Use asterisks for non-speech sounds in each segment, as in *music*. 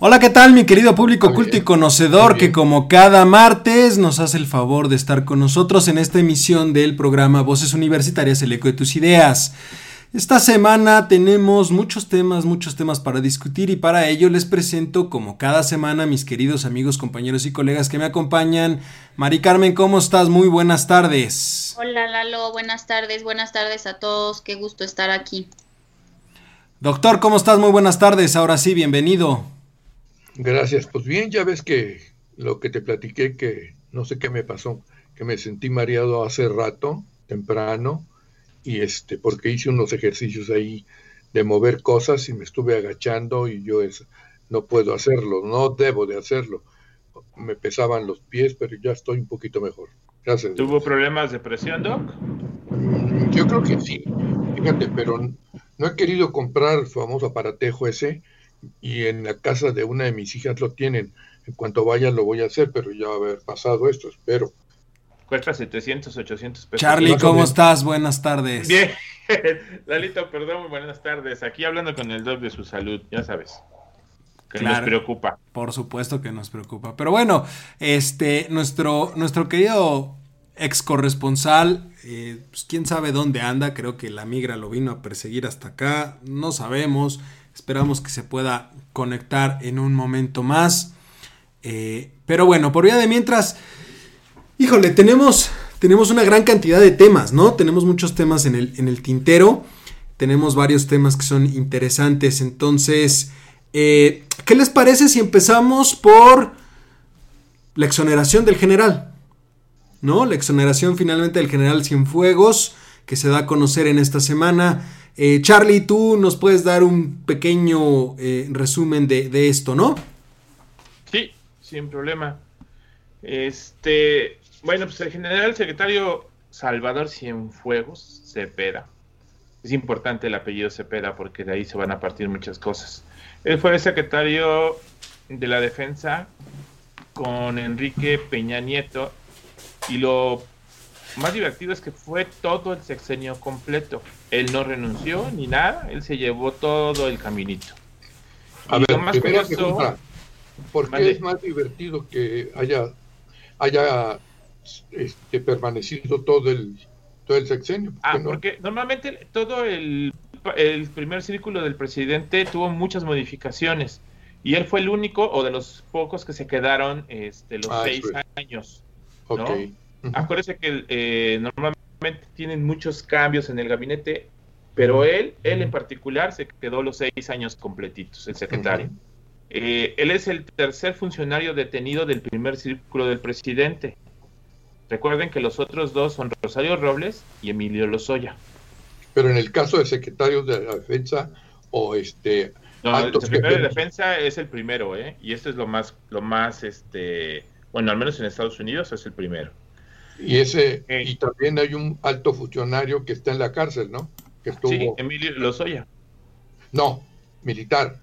Hola, ¿qué tal mi querido público culto y conocedor que como cada martes nos hace el favor de estar con nosotros en esta emisión del programa Voces Universitarias, el eco de tus ideas? Esta semana tenemos muchos temas, muchos temas para discutir y para ello les presento como cada semana mis queridos amigos, compañeros y colegas que me acompañan. Mari Carmen, ¿cómo estás? Muy buenas tardes. Hola Lalo, buenas tardes, buenas tardes a todos, qué gusto estar aquí. Doctor, ¿cómo estás? Muy buenas tardes, ahora sí, bienvenido. Gracias. Pues bien, ya ves que lo que te platiqué, que no sé qué me pasó, que me sentí mareado hace rato, temprano, y este, porque hice unos ejercicios ahí de mover cosas y me estuve agachando y yo es, no puedo hacerlo, no debo de hacerlo. Me pesaban los pies, pero ya estoy un poquito mejor. Gracias. ¿Tuvo problemas de presión, Doc? Mm, yo creo que sí. Fíjate, pero no he querido comprar el famoso aparatejo ese y en la casa de una de mis hijas lo tienen. En cuanto vaya lo voy a hacer, pero ya va a haber pasado esto, espero. Cuesta 700, 800 pesos. Charlie, ¿cómo estás? Buenas tardes. Bien. *laughs* Lalito, perdón, muy buenas tardes. Aquí hablando con el doc de su salud, ya sabes. Que nos preocupa. Por supuesto que nos preocupa. Pero bueno, este, nuestro, nuestro querido ex corresponsal, eh, pues, quién sabe dónde anda, creo que la migra lo vino a perseguir hasta acá, no sabemos. Esperamos que se pueda conectar en un momento más. Eh, pero bueno, por vía de mientras, híjole, tenemos, tenemos una gran cantidad de temas, ¿no? Tenemos muchos temas en el, en el tintero. Tenemos varios temas que son interesantes. Entonces, eh, ¿qué les parece si empezamos por la exoneración del general? ¿No? La exoneración finalmente del general Cienfuegos, que se da a conocer en esta semana. Eh, Charlie, tú nos puedes dar un pequeño eh, resumen de, esto, ¿no? Sí, sin problema. Este, bueno, pues el general secretario Salvador Cienfuegos Cepeda. Es importante el apellido Cepeda porque de ahí se van a partir muchas cosas. Él fue el secretario de la defensa con Enrique Peña Nieto y lo más divertido es que fue todo el sexenio completo. Él no renunció ni nada, él se llevó todo el caminito. A ver, más ¿por qué es más divertido que haya, haya este, permanecido todo el, todo el sexenio? ah, porque normalmente todo el, el primer círculo del presidente tuvo muchas modificaciones y él fue el único o de los pocos que se quedaron este, los ah, seis años. ¿no? Acuérdese que eh, normalmente tienen muchos cambios en el gabinete, pero él, él en particular, se quedó los seis años completitos, el secretario. Eh, él es el tercer funcionario detenido del primer círculo del presidente. Recuerden que los otros dos son Rosario Robles y Emilio Lozoya. Pero en el caso de secretario de la defensa o este... No, el secretario de defensa es el primero, ¿eh? Y esto es lo más, lo más, este, bueno, al menos en Estados Unidos es el primero. Y ese y también hay un alto funcionario que está en la cárcel, ¿no? Que estuvo... Sí, Emilio Lozoya. No, militar.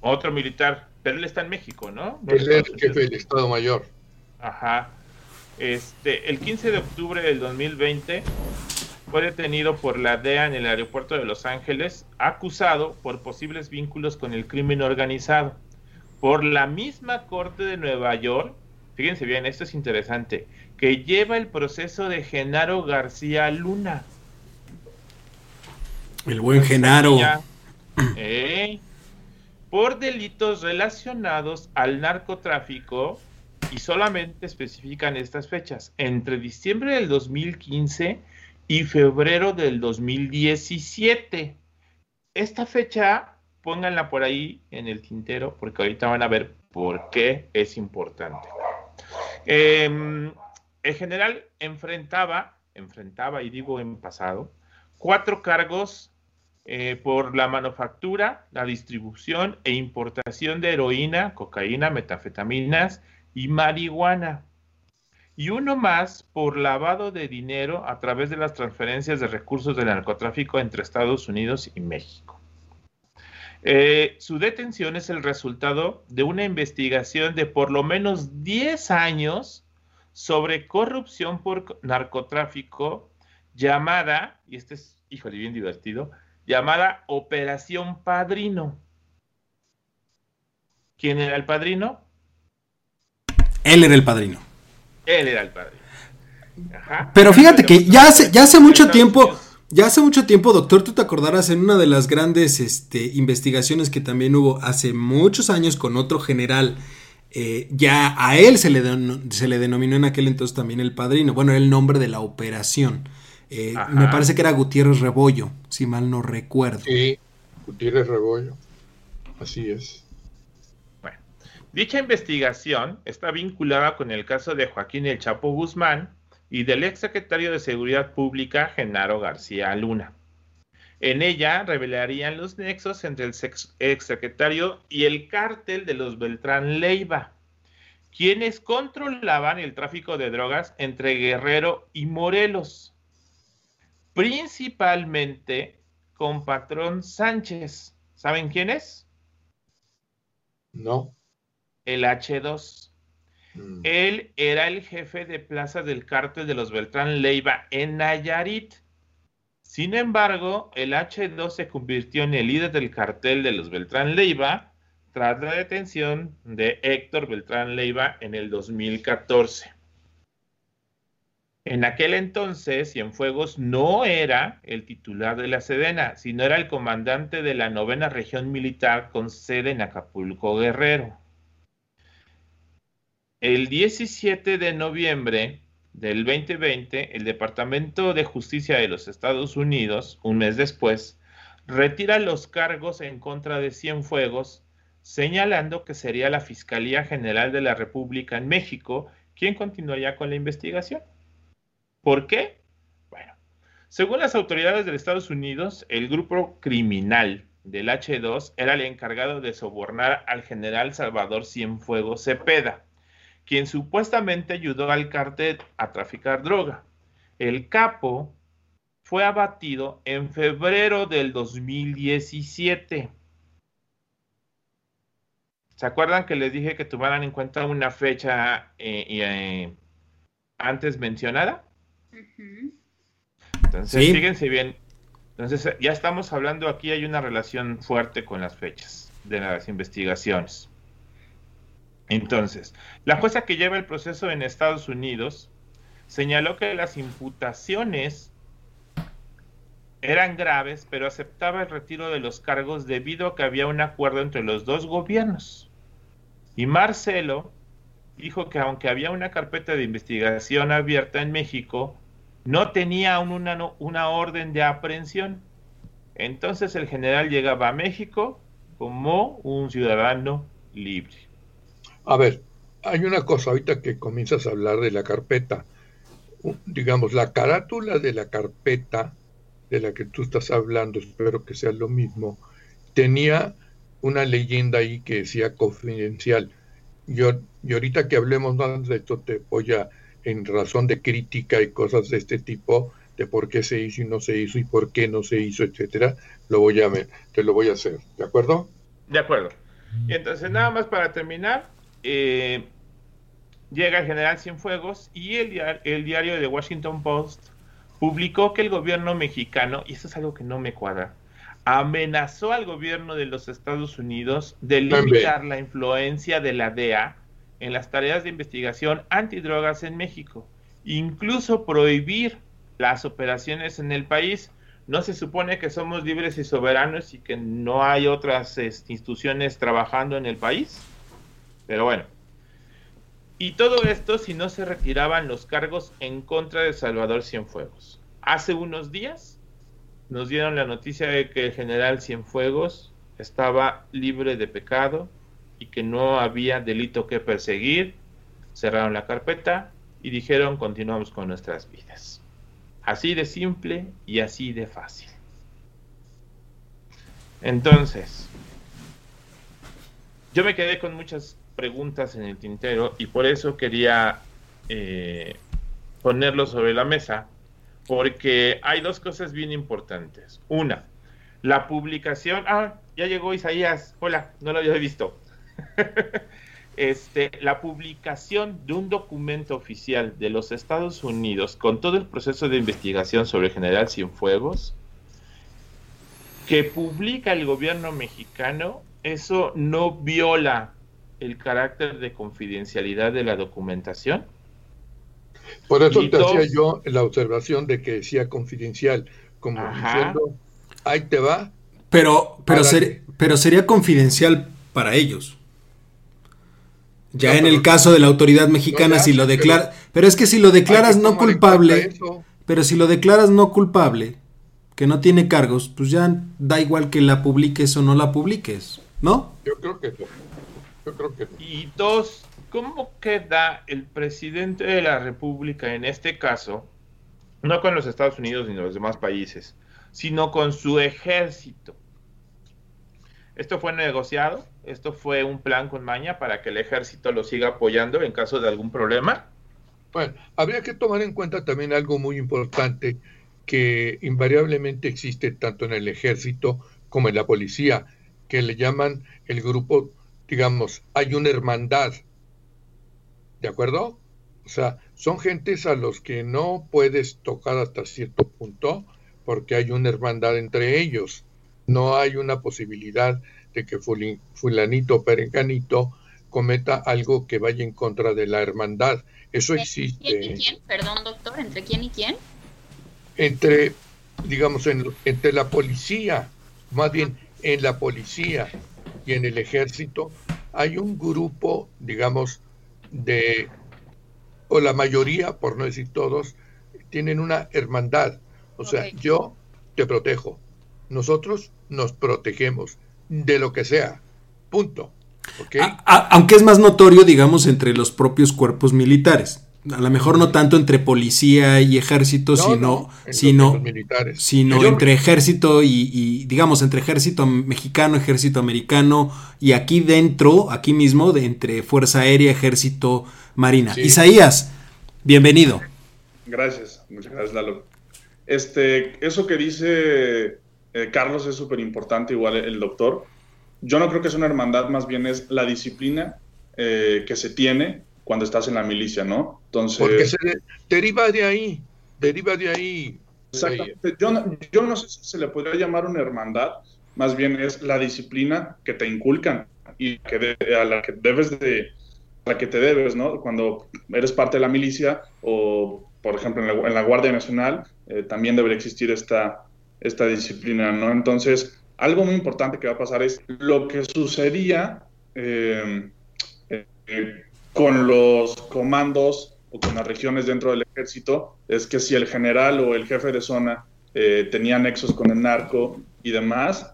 Otro militar, pero él está en México, ¿no? Él es el jefe del Estado Mayor. Ajá. Este, el 15 de octubre del 2020 fue detenido por la DEA en el aeropuerto de Los Ángeles, acusado por posibles vínculos con el crimen organizado. Por la misma Corte de Nueva York, fíjense bien, esto es interesante, que lleva el proceso de Genaro García Luna. El buen Genaro. Eh, por delitos relacionados al narcotráfico y solamente especifican estas fechas, entre diciembre del 2015 y febrero del 2017. Esta fecha, pónganla por ahí en el tintero porque ahorita van a ver por qué es importante. Eh, el general enfrentaba, enfrentaba, y digo en pasado, cuatro cargos eh, por la manufactura, la distribución e importación de heroína, cocaína, metafetaminas y marihuana. y uno más por lavado de dinero a través de las transferencias de recursos del narcotráfico entre Estados Unidos y México. Eh, su detención es el resultado de una investigación de por lo menos 10 años sobre corrupción por narcotráfico llamada, y este es, híjole, bien divertido, llamada Operación Padrino. ¿Quién era el padrino? Él era el padrino. Él era el padrino. Pero fíjate que ya hace, ya hace mucho tiempo, ya hace mucho tiempo, doctor, tú te acordarás en una de las grandes este, investigaciones que también hubo hace muchos años con otro general, eh, ya a él se le, se le denominó en aquel entonces también el padrino, bueno, era el nombre de la operación. Eh, me parece que era Gutiérrez Rebollo, si mal no recuerdo. Sí, Gutiérrez Rebollo, así es. Dicha investigación está vinculada con el caso de Joaquín El Chapo Guzmán y del ex secretario de Seguridad Pública, Genaro García Luna. En ella revelarían los nexos entre el ex secretario y el cártel de los Beltrán Leiva, quienes controlaban el tráfico de drogas entre Guerrero y Morelos, principalmente con Patrón Sánchez. ¿Saben quién es? No el H2. Mm. Él era el jefe de plaza del cártel de los Beltrán Leiva en Nayarit. Sin embargo, el H2 se convirtió en el líder del cartel de los Beltrán Leiva tras la detención de Héctor Beltrán Leiva en el 2014. En aquel entonces, Cienfuegos no era el titular de la Sedena, sino era el comandante de la novena región militar con sede en Acapulco Guerrero. El 17 de noviembre del 2020, el Departamento de Justicia de los Estados Unidos, un mes después, retira los cargos en contra de Cienfuegos, señalando que sería la Fiscalía General de la República en México quien continuaría con la investigación. ¿Por qué? Bueno, según las autoridades de Estados Unidos, el grupo criminal del H2 era el encargado de sobornar al general Salvador Cienfuegos Cepeda quien supuestamente ayudó al cartel a traficar droga. El capo fue abatido en febrero del 2017. ¿Se acuerdan que les dije que tuvieran en cuenta una fecha eh, eh, antes mencionada? Entonces, fíjense bien. Entonces, ya estamos hablando aquí, hay una relación fuerte con las fechas de las investigaciones. Entonces, la jueza que lleva el proceso en Estados Unidos señaló que las imputaciones eran graves, pero aceptaba el retiro de los cargos debido a que había un acuerdo entre los dos gobiernos. Y Marcelo dijo que aunque había una carpeta de investigación abierta en México, no tenía una, una orden de aprehensión. Entonces el general llegaba a México como un ciudadano libre. A ver, hay una cosa ahorita que comienzas a hablar de la carpeta. Digamos, la carátula de la carpeta de la que tú estás hablando, espero que sea lo mismo, tenía una leyenda ahí que decía confidencial. Yo, y ahorita que hablemos más de esto, te voy a, en razón de crítica y cosas de este tipo, de por qué se hizo y no se hizo y por qué no se hizo, etcétera, lo voy a te lo voy a hacer, ¿de acuerdo? De acuerdo. Entonces, nada más para terminar, eh, llega el general Cienfuegos y el, el diario de Washington Post publicó que el gobierno mexicano, y esto es algo que no me cuadra, amenazó al gobierno de los Estados Unidos de limitar la influencia de la DEA en las tareas de investigación antidrogas en México, incluso prohibir las operaciones en el país. No se supone que somos libres y soberanos y que no hay otras este, instituciones trabajando en el país. Pero bueno. Y todo esto si no se retiraban los cargos en contra de Salvador Cienfuegos. Hace unos días nos dieron la noticia de que el general Cienfuegos estaba libre de pecado y que no había delito que perseguir. Cerraron la carpeta y dijeron continuamos con nuestras vidas. Así de simple y así de fácil. Entonces, yo me quedé con muchas preguntas en el tintero y por eso quería eh, ponerlo sobre la mesa, porque hay dos cosas bien importantes. Una, la publicación. Ah, ya llegó Isaías. Hola, no lo había visto. *laughs* este, la publicación de un documento oficial de los Estados Unidos con todo el proceso de investigación sobre General Cienfuegos que publica el gobierno mexicano, eso no viola el carácter de confidencialidad de la documentación. Por eso te hacía yo la observación de que decía confidencial, como diciendo, ahí te va. Pero, pero, pero sería confidencial para ellos. Ya en el caso de la autoridad mexicana, si lo declara. Pero, es que si lo declaras no culpable. Pero si lo declaras no culpable, que no tiene cargos, pues ya da igual que la publiques o no la publiques, ¿no? Yo creo que Yo creo que Y dos, ¿cómo queda el presidente de la República en este caso? No con los Estados Unidos ni los demás países, sino con su ejército. Esto fue negociado, esto fue un plan con maña para que el ejército lo siga apoyando en caso de algún problema. Bueno, habría que tomar en cuenta también algo muy importante que invariablemente existe tanto en el ejército como en la policía, que le llaman el grupo, digamos, hay una hermandad. ¿De acuerdo? O sea, son gentes a los que no puedes tocar hasta cierto punto porque hay una hermandad entre ellos. No hay una posibilidad de que fulanito o perenganito cometa algo que vaya en contra de la hermandad. Eso existe. ¿Quién y quién? Perdón, doctor, ¿entre quién y quién? Entre, digamos, entre la policía, más bien en la policía y en el ejército, hay un grupo, digamos, de, o la mayoría, por no decir todos, tienen una hermandad. O sea, yo te protejo, nosotros nos protegemos de lo que sea. Punto. aunque es más notorio, digamos, entre los propios cuerpos militares. A lo mejor no tanto entre policía y ejército, sino, sino, sino entre ejército y, digamos, entre ejército mexicano, ejército americano, y aquí dentro, aquí mismo, de entre Fuerza Aérea, Ejército, Marina. Isaías, bienvenido. Gracias, muchas gracias, Lalo. Este, eso que dice eh, Carlos es súper importante, igual el doctor. Yo no creo que es una hermandad, más bien es la disciplina eh, que se tiene cuando estás en la milicia, ¿no? Entonces... Porque se deriva de ahí, deriva de ahí. Exactamente. Yo no, yo no sé si se le podría llamar una hermandad, más bien es la disciplina que te inculcan y que a la que debes de, a la que te debes, ¿no? Cuando eres parte de la milicia o, por ejemplo, en la, Guardia Nacional, eh, también debería existir esta, esta disciplina, ¿no? Entonces, algo muy importante que va a pasar es lo que sucedía eh, eh, con los comandos o con las regiones dentro del ejército, es que si el general o el jefe de zona eh, tenía nexos con el narco y demás,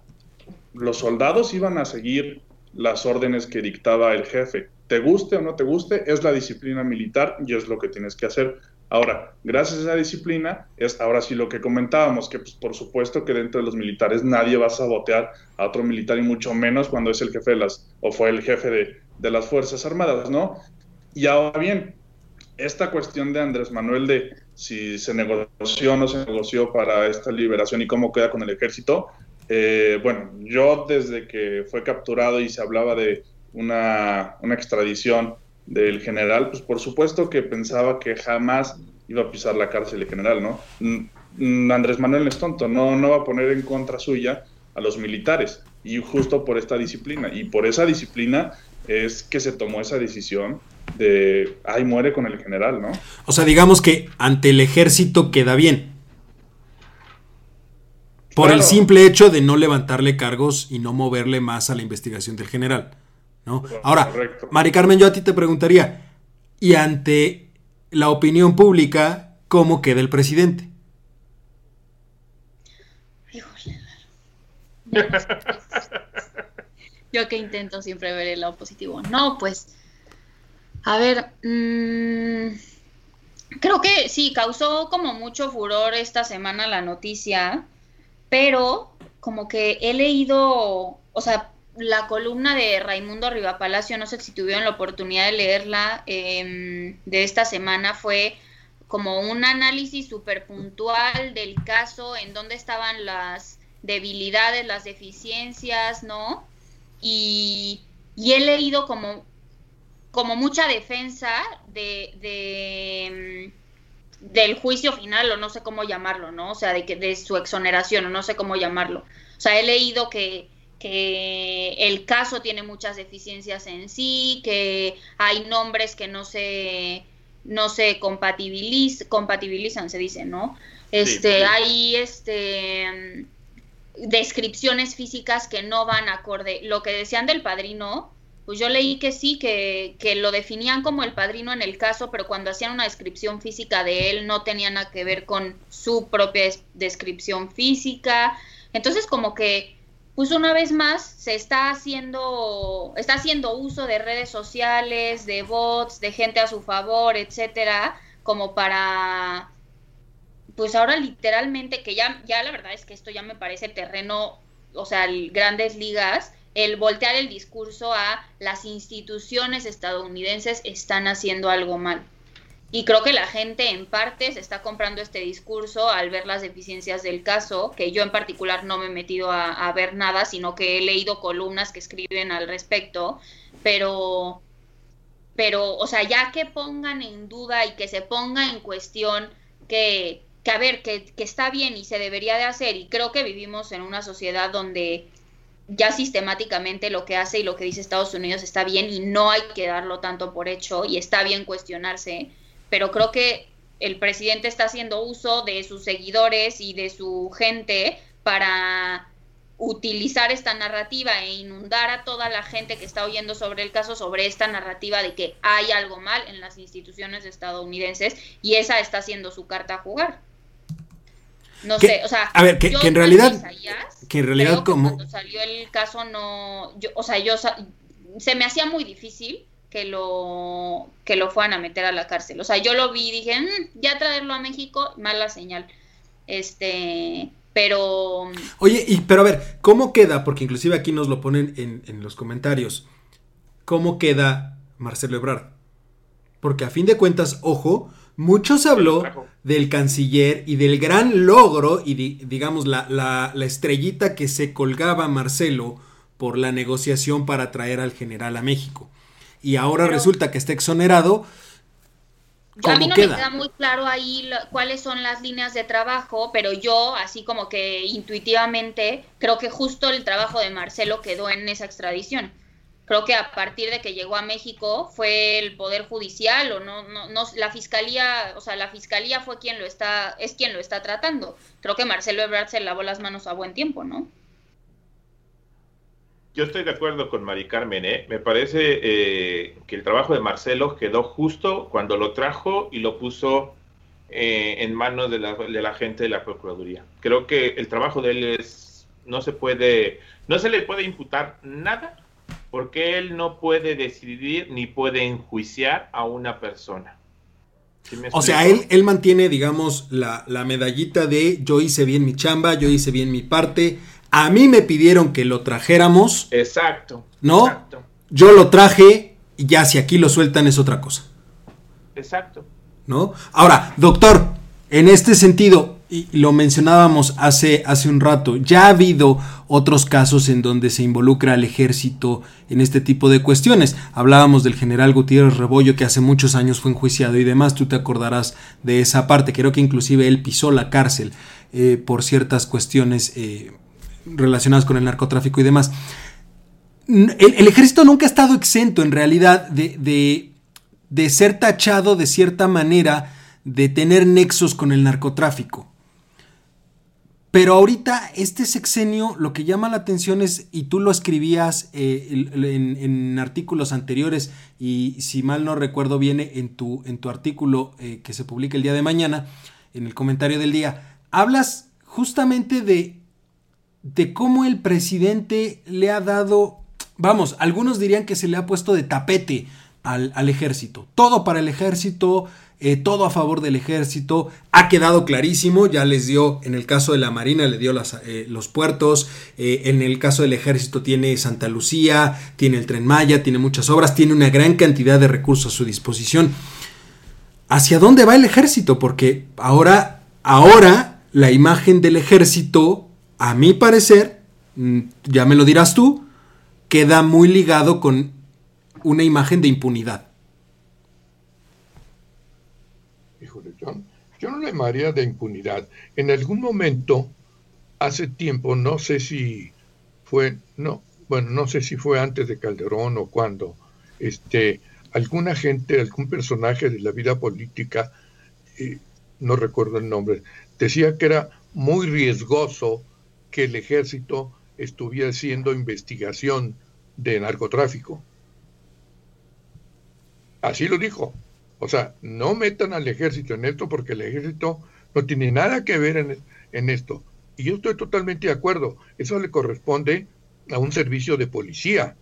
los soldados iban a seguir las órdenes que dictaba el jefe. Te guste o no te guste, es la disciplina militar y es lo que tienes que hacer. Ahora, gracias a esa disciplina, es ahora sí lo que comentábamos, que pues, por supuesto que dentro de los militares nadie va a sabotear a otro militar y mucho menos cuando es el jefe de las, o fue el jefe de, de las Fuerzas Armadas, ¿no? Y ahora bien, esta cuestión de Andrés Manuel de si se negoció o no se negoció para esta liberación y cómo queda con el ejército, eh, bueno, yo desde que fue capturado y se hablaba de una, una extradición del general, pues por supuesto que pensaba que jamás iba a pisar la cárcel de general, ¿no? Andrés Manuel es tonto, no, no va a poner en contra suya a los militares, y justo por esta disciplina, y por esa disciplina es que se tomó esa decisión de, ay, muere con el general, ¿no? O sea, digamos que ante el ejército queda bien. Por el simple hecho de no levantarle cargos y no moverle más a la investigación del general. Ahora, Mari Carmen, yo a ti te preguntaría, y ante la opinión pública, ¿cómo queda el presidente? Yo que intento siempre ver el lado positivo. No, pues, a ver, mm, creo que sí, causó como mucho furor esta semana la noticia, pero como que he leído, o sea, la columna de Raimundo Rivapalacio, no sé si tuvieron la oportunidad de leerla em, de esta semana, fue como un análisis súper puntual del caso, en dónde estaban las debilidades, las deficiencias, ¿no? Y, he leído como, como mucha defensa de, de, mm, del juicio final, o no sé cómo llamarlo, ¿no? O sea, de, que, de su exoneración, o no sé cómo llamarlo. O sea, he leído que, que el caso tiene muchas deficiencias en sí, que hay nombres que no se no se compatibilizan, se dice, ¿no? Este, hay este descripciones físicas que no van acorde. Lo que decían del padrino, pues yo leí que sí, que, que, lo definían como el padrino en el caso, pero cuando hacían una descripción física de él no tenía nada que ver con su propia descripción física. Entonces como que, pues una vez más, se está haciendo, está haciendo uso de redes sociales, de bots, de gente a su favor, etcétera, como para pues ahora literalmente, que ya, ya la verdad es que esto ya me parece terreno, o sea, grandes ligas, el voltear el discurso a las instituciones estadounidenses están haciendo algo mal. Y creo que la gente en parte se está comprando este discurso al ver las deficiencias del caso, que yo en particular no me he metido a, a ver nada, sino que he leído columnas que escriben al respecto, pero, pero, o sea, ya que pongan en duda y que se ponga en cuestión que, que a ver, que, está bien y se debería de hacer, y creo que vivimos en una sociedad donde ya sistemáticamente lo que hace y lo que dice Estados Unidos está bien y no hay que darlo tanto por hecho y está bien cuestionarse, pero creo que el presidente está haciendo uso de sus seguidores y de su gente para utilizar esta narrativa e inundar a toda la gente que está oyendo sobre el caso sobre esta narrativa de que hay algo mal en las instituciones estadounidenses y esa está siendo su carta a jugar. No sé, o sea. A ver, que, en realidad. que en realidad, como. Cuando salió el caso, no. Yo, o sea, yo. Se me hacía muy difícil que lo que lo fueran a meter a la cárcel. O sea, yo lo vi y dije, mm, ya traerlo a México, mala señal. Este, pero... Oye, y, pero a ver, ¿cómo queda? Porque inclusive aquí nos lo ponen en, en los comentarios. ¿Cómo queda Marcelo Ebrard? Porque a fin de cuentas, ojo, mucho se habló del canciller y del gran logro y digamos la, la, estrellita que se colgaba Marcelo por la negociación para traer al general a México. Y ahora resulta que está exonerado. a mí no me queda muy claro ahí cuáles son las líneas de trabajo, pero yo, así como que intuitivamente, creo que justo el trabajo de Marcelo quedó en esa extradición creo que a partir de que llegó a México fue el poder judicial o no, no, no, la fiscalía, o sea, la fiscalía fue quien lo está, es quien lo está tratando. Creo que Marcelo Ebrard se lavó las manos a buen tiempo, ¿no? Yo estoy de acuerdo con Mari Carmen, ¿eh? me parece eh, que el trabajo de Marcelo quedó justo cuando lo trajo y lo puso eh, en manos de la, de la gente de la Procuraduría. Creo que el trabajo de él es, no se puede, no se le puede imputar nada porque él no puede decidir ni puede enjuiciar a una persona. o sea, él, él mantiene, digamos, la, medallita de yo hice bien mi chamba, yo hice bien mi parte. A mí me pidieron que lo trajéramos. Exacto. ¿No? Yo lo traje y ya si aquí lo sueltan es otra cosa. Exacto. ¿No? Ahora, doctor, en este sentido, y lo mencionábamos hace, hace un rato, ya ha habido otros casos en donde se involucra al ejército en este tipo de cuestiones. Hablábamos del general Gutiérrez Rebollo que hace muchos años fue enjuiciado y demás, tú te acordarás de esa parte, creo que inclusive él pisó la cárcel eh, por ciertas cuestiones eh, relacionadas con el narcotráfico y demás. El, ejército nunca ha estado exento en realidad de, de, de ser tachado de cierta manera de tener nexos con el narcotráfico. Pero ahorita este sexenio lo que llama la atención es, y tú lo escribías eh, en, artículos anteriores, y si mal no recuerdo viene en tu, en tu artículo eh, que se publica el día de mañana, en el comentario del día, hablas justamente de, de cómo el presidente le ha dado, vamos, algunos dirían que se le ha puesto de tapete al, al ejército. Todo para el ejército, eh, todo a favor del ejército. Ha quedado clarísimo, ya les dio, en el caso de la Marina, le dio las, eh, los puertos, eh, en el caso del ejército tiene Santa Lucía, tiene el tren Maya, tiene muchas obras, tiene una gran cantidad de recursos a su disposición. ¿Hacia dónde va el ejército? Porque ahora, ahora la imagen del ejército, a mi parecer, mm, ya me lo dirás tú, queda muy ligado con una imagen de impunidad. Yo no le llamaría de impunidad. En algún momento, hace tiempo, no sé si fue, no, bueno, no sé si fue antes de Calderón o cuando, este, alguna gente, algún personaje de la vida política, eh, no recuerdo el nombre, decía que era muy riesgoso que el ejército estuviera haciendo investigación de narcotráfico. Así lo dijo. O sea, no metan al ejército en esto porque el ejército no tiene nada que ver en, esto. Y yo estoy totalmente de acuerdo. Eso le corresponde a un servicio de policía.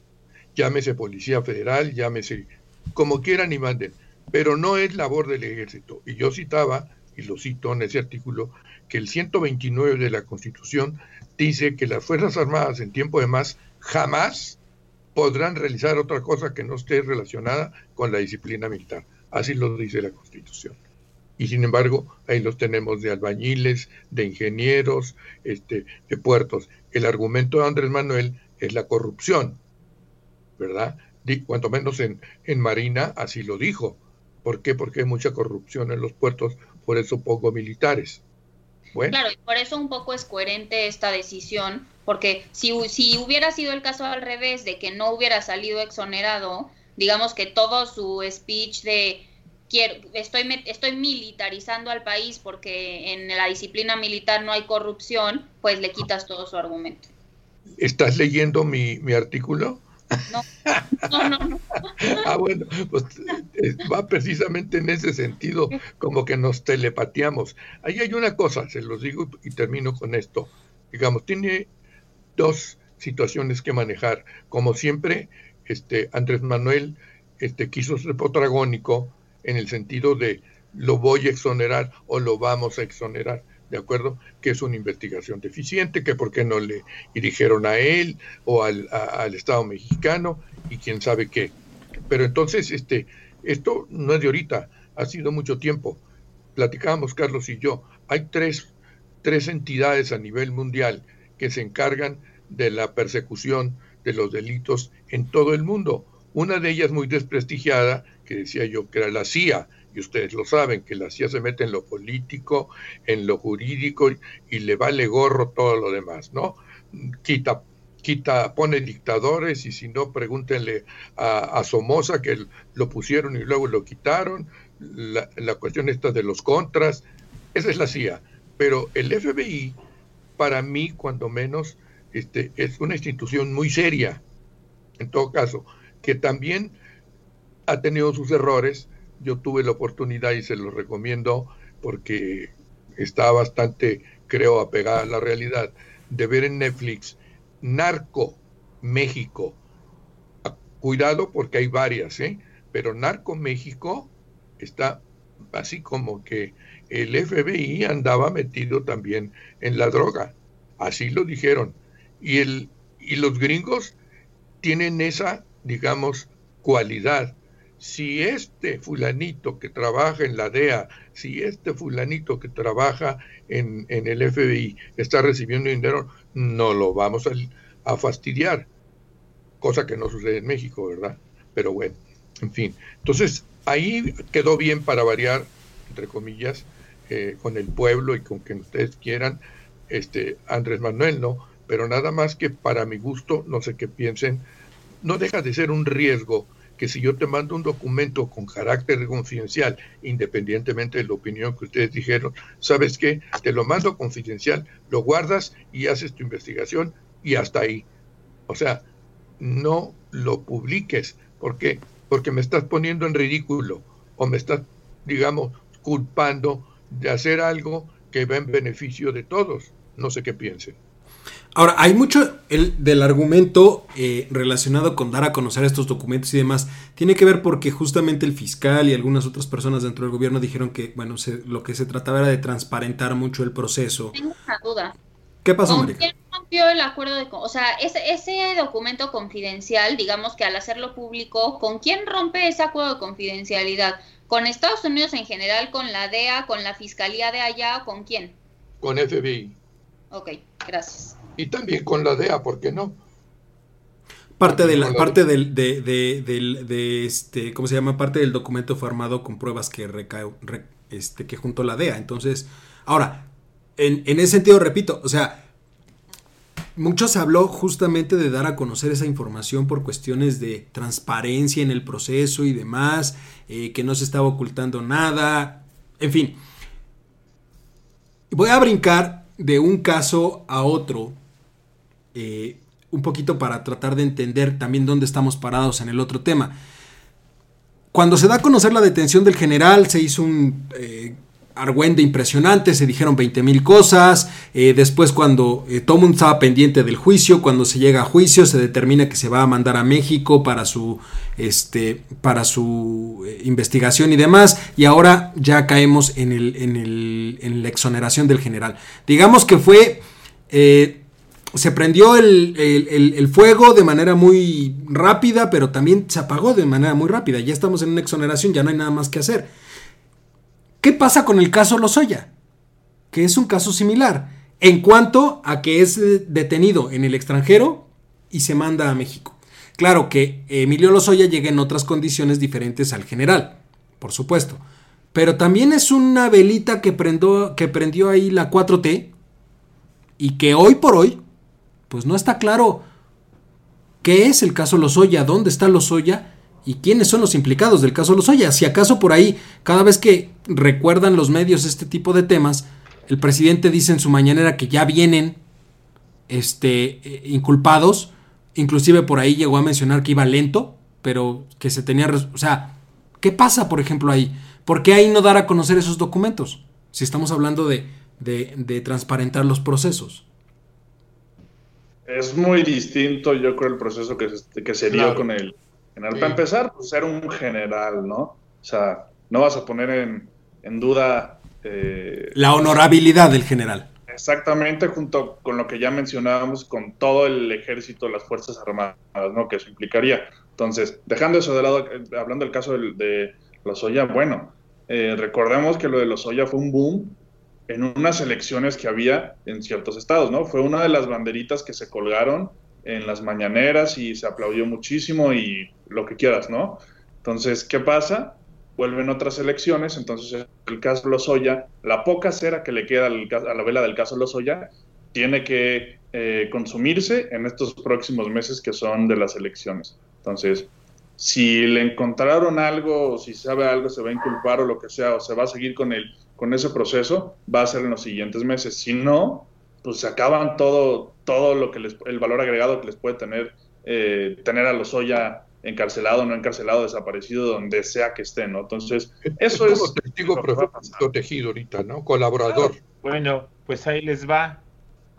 Llámese policía federal, llámese como quieran y manden. Pero no es labor del ejército. Y yo citaba, y lo cito en ese artículo, que el 129 de la Constitución dice que las Fuerzas Armadas en tiempo de más jamás podrán realizar otra cosa que no esté relacionada con la disciplina militar. Así lo dice la Constitución. Y sin embargo, ahí los tenemos de albañiles, de ingenieros, este, de puertos. El argumento de Andrés Manuel es la corrupción, ¿verdad? cuanto menos en, en Marina así lo dijo. ¿Por qué? Porque hay mucha corrupción en los puertos, por eso poco militares. Bueno. Claro, y por eso un poco es coherente esta decisión, porque si, si hubiera sido el caso al revés, de que no hubiera salido exonerado, digamos que todo su speech de quiero, estoy, estoy militarizando al país porque en la disciplina militar no hay corrupción, pues le quitas todo su argumento. ¿Estás leyendo mi, mi artículo? No, no, no. *laughs* ah, bueno, pues va precisamente en ese sentido, como que nos telepateamos. Ahí hay una cosa, se los digo y termino con esto. Digamos, tiene dos situaciones que manejar. Como siempre, este, Andrés Manuel este, quiso ser protagónico en el sentido de lo voy a exonerar o lo vamos a exonerar, ¿de acuerdo? Que es una investigación deficiente, que por qué no le dirigieron a él o al, al Estado mexicano y quién sabe qué. Pero entonces, este, esto no es de ahorita, ha sido mucho tiempo. Platicábamos Carlos y yo, hay tres, tres entidades a nivel mundial que se encargan de la persecución de los delitos en todo el mundo. Una de ellas muy desprestigiada, que decía yo que era la CIA, y ustedes lo saben, que la CIA se mete en lo político, en lo jurídico y le vale gorro todo lo demás, ¿no? Quita, quita, pone dictadores y si no, pregúntenle a, Somoza que lo pusieron y luego lo quitaron, la, la cuestión esta de los contras, esa es la CIA, pero el FBI, para mí, cuando menos, este, es una institución muy seria, en todo caso, que también ha tenido sus errores. Yo tuve la oportunidad y se lo recomiendo porque está bastante, creo, apegada a la realidad, de ver en Netflix Narco México. Cuidado porque hay varias, ¿eh? pero Narco México está así como que el FBI andaba metido también en la droga. Así lo dijeron y, el, y los gringos tienen esa, digamos, cualidad. Si este fulanito que trabaja en la DEA, si este fulanito que trabaja en, en el FBI está recibiendo dinero, no lo vamos a, fastidiar. Cosa que no sucede en México, ¿verdad? Pero bueno, en fin. Entonces, ahí quedó bien para variar, entre comillas, eh, con el pueblo y con quien ustedes quieran, este Andrés Manuel, ¿no? Pero nada más que para mi gusto, no sé qué piensen, no deja de ser un riesgo que si yo te mando un documento con carácter confidencial, independientemente de la opinión que ustedes dijeron, ¿sabes qué? Te lo mando confidencial, lo guardas y haces tu investigación y hasta ahí. O sea, no lo publiques. ¿Por qué? Porque me estás poniendo en ridículo o me estás, digamos, culpando de hacer algo que va en beneficio de todos. No sé qué piensen. Ahora, hay mucho el, del argumento eh, relacionado con dar a conocer estos documentos y demás. Tiene que ver porque justamente el fiscal y algunas otras personas dentro del gobierno dijeron que, bueno, lo que se trataba era de transparentar mucho el proceso. Tengo una duda. ¿Qué pasó, ¿Con quién rompió el acuerdo de... O sea, ese, ese documento confidencial, digamos que al hacerlo público, ¿con quién rompe ese acuerdo de confidencialidad? ¿Con Estados Unidos en general, con la DEA, con la Fiscalía de allá o con quién? Con FBI. Ok, gracias y también con la DEA, ¿por qué no? Parte de la, parte del, de, de, este, ¿cómo se llama? Parte del documento fue armado con pruebas que recae, este, que juntó la DEA. Entonces, ahora, en, en ese sentido, repito, o sea, mucho se habló justamente de dar a conocer esa información por cuestiones de transparencia en el proceso y demás, eh, que no se estaba ocultando nada, en fin. Voy a brincar de un caso a otro eh, un poquito para tratar de entender también dónde estamos parados en el otro tema. Cuando se da a conocer la detención del general, se hizo un eh, argüende impresionante, se dijeron 20 mil cosas. Eh, después, cuando todo el mundo estaba pendiente del juicio, cuando se llega a juicio, se determina que se va a mandar a México para su, este, para su investigación y demás. Y ahora ya caemos en, el, en la exoneración del general. Digamos que fue se prendió el, fuego de manera muy rápida, pero también se apagó de manera muy rápida. Ya estamos en una exoneración, ya no hay nada más que hacer. ¿Qué pasa con el caso Lozoya? Que es un caso similar, en cuanto a que es detenido en el extranjero y se manda a México. Claro que Emilio Lozoya llega en otras condiciones diferentes al general, por supuesto. Pero también es una velita que, que prendió ahí la 4T y que hoy por hoy pues no está claro qué es el caso Lozoya, dónde está Lozoya y quiénes son los implicados del caso Lozoya. Si acaso por ahí, cada vez que recuerdan los medios este tipo de temas, el presidente dice en su mañanera que ya vienen este, eh, inculpados, inclusive por ahí llegó a mencionar que iba lento, pero que se tenía... O sea, ¿qué pasa, por ejemplo, ahí? ¿Por qué ahí no dar a conocer esos documentos? Si estamos hablando de, de transparentar los procesos. Es muy distinto, yo creo, el proceso que, que se dio con el general. Para empezar, pues ser un general, ¿no? O sea, no vas a poner en, en duda... Eh, la honorabilidad del general. Exactamente, junto con lo que ya mencionábamos, con todo el ejército, las Fuerzas Armadas, ¿no? Que eso implicaría. Entonces, dejando eso de lado, hablando del caso de, de Lozoya, bueno, eh, recordemos que lo de Lozoya fue un boom en unas elecciones que había en ciertos estados, ¿no? Fue una de las banderitas que se colgaron en las mañaneras y se aplaudió muchísimo y lo que quieras, ¿no? Entonces, ¿qué pasa? Vuelven otras elecciones, entonces el caso Lozoya, la poca cera que le queda a la vela del caso Lozoya, tiene que eh, consumirse en estos próximos meses que son de las elecciones. Entonces, si le encontraron algo, o si sabe algo, se va a inculpar o lo que sea, o se va a seguir con el con ese proceso va a ser en los siguientes meses. Si no, pues se acaban todo, todo lo que les, el valor agregado que les puede tener, eh, tener a los Lozoya encarcelado, no encarcelado, desaparecido, donde sea que esté, ¿no? Entonces, eso es... Como testigo protegido ahorita, ¿no? Colaborador. Bueno, pues ahí les va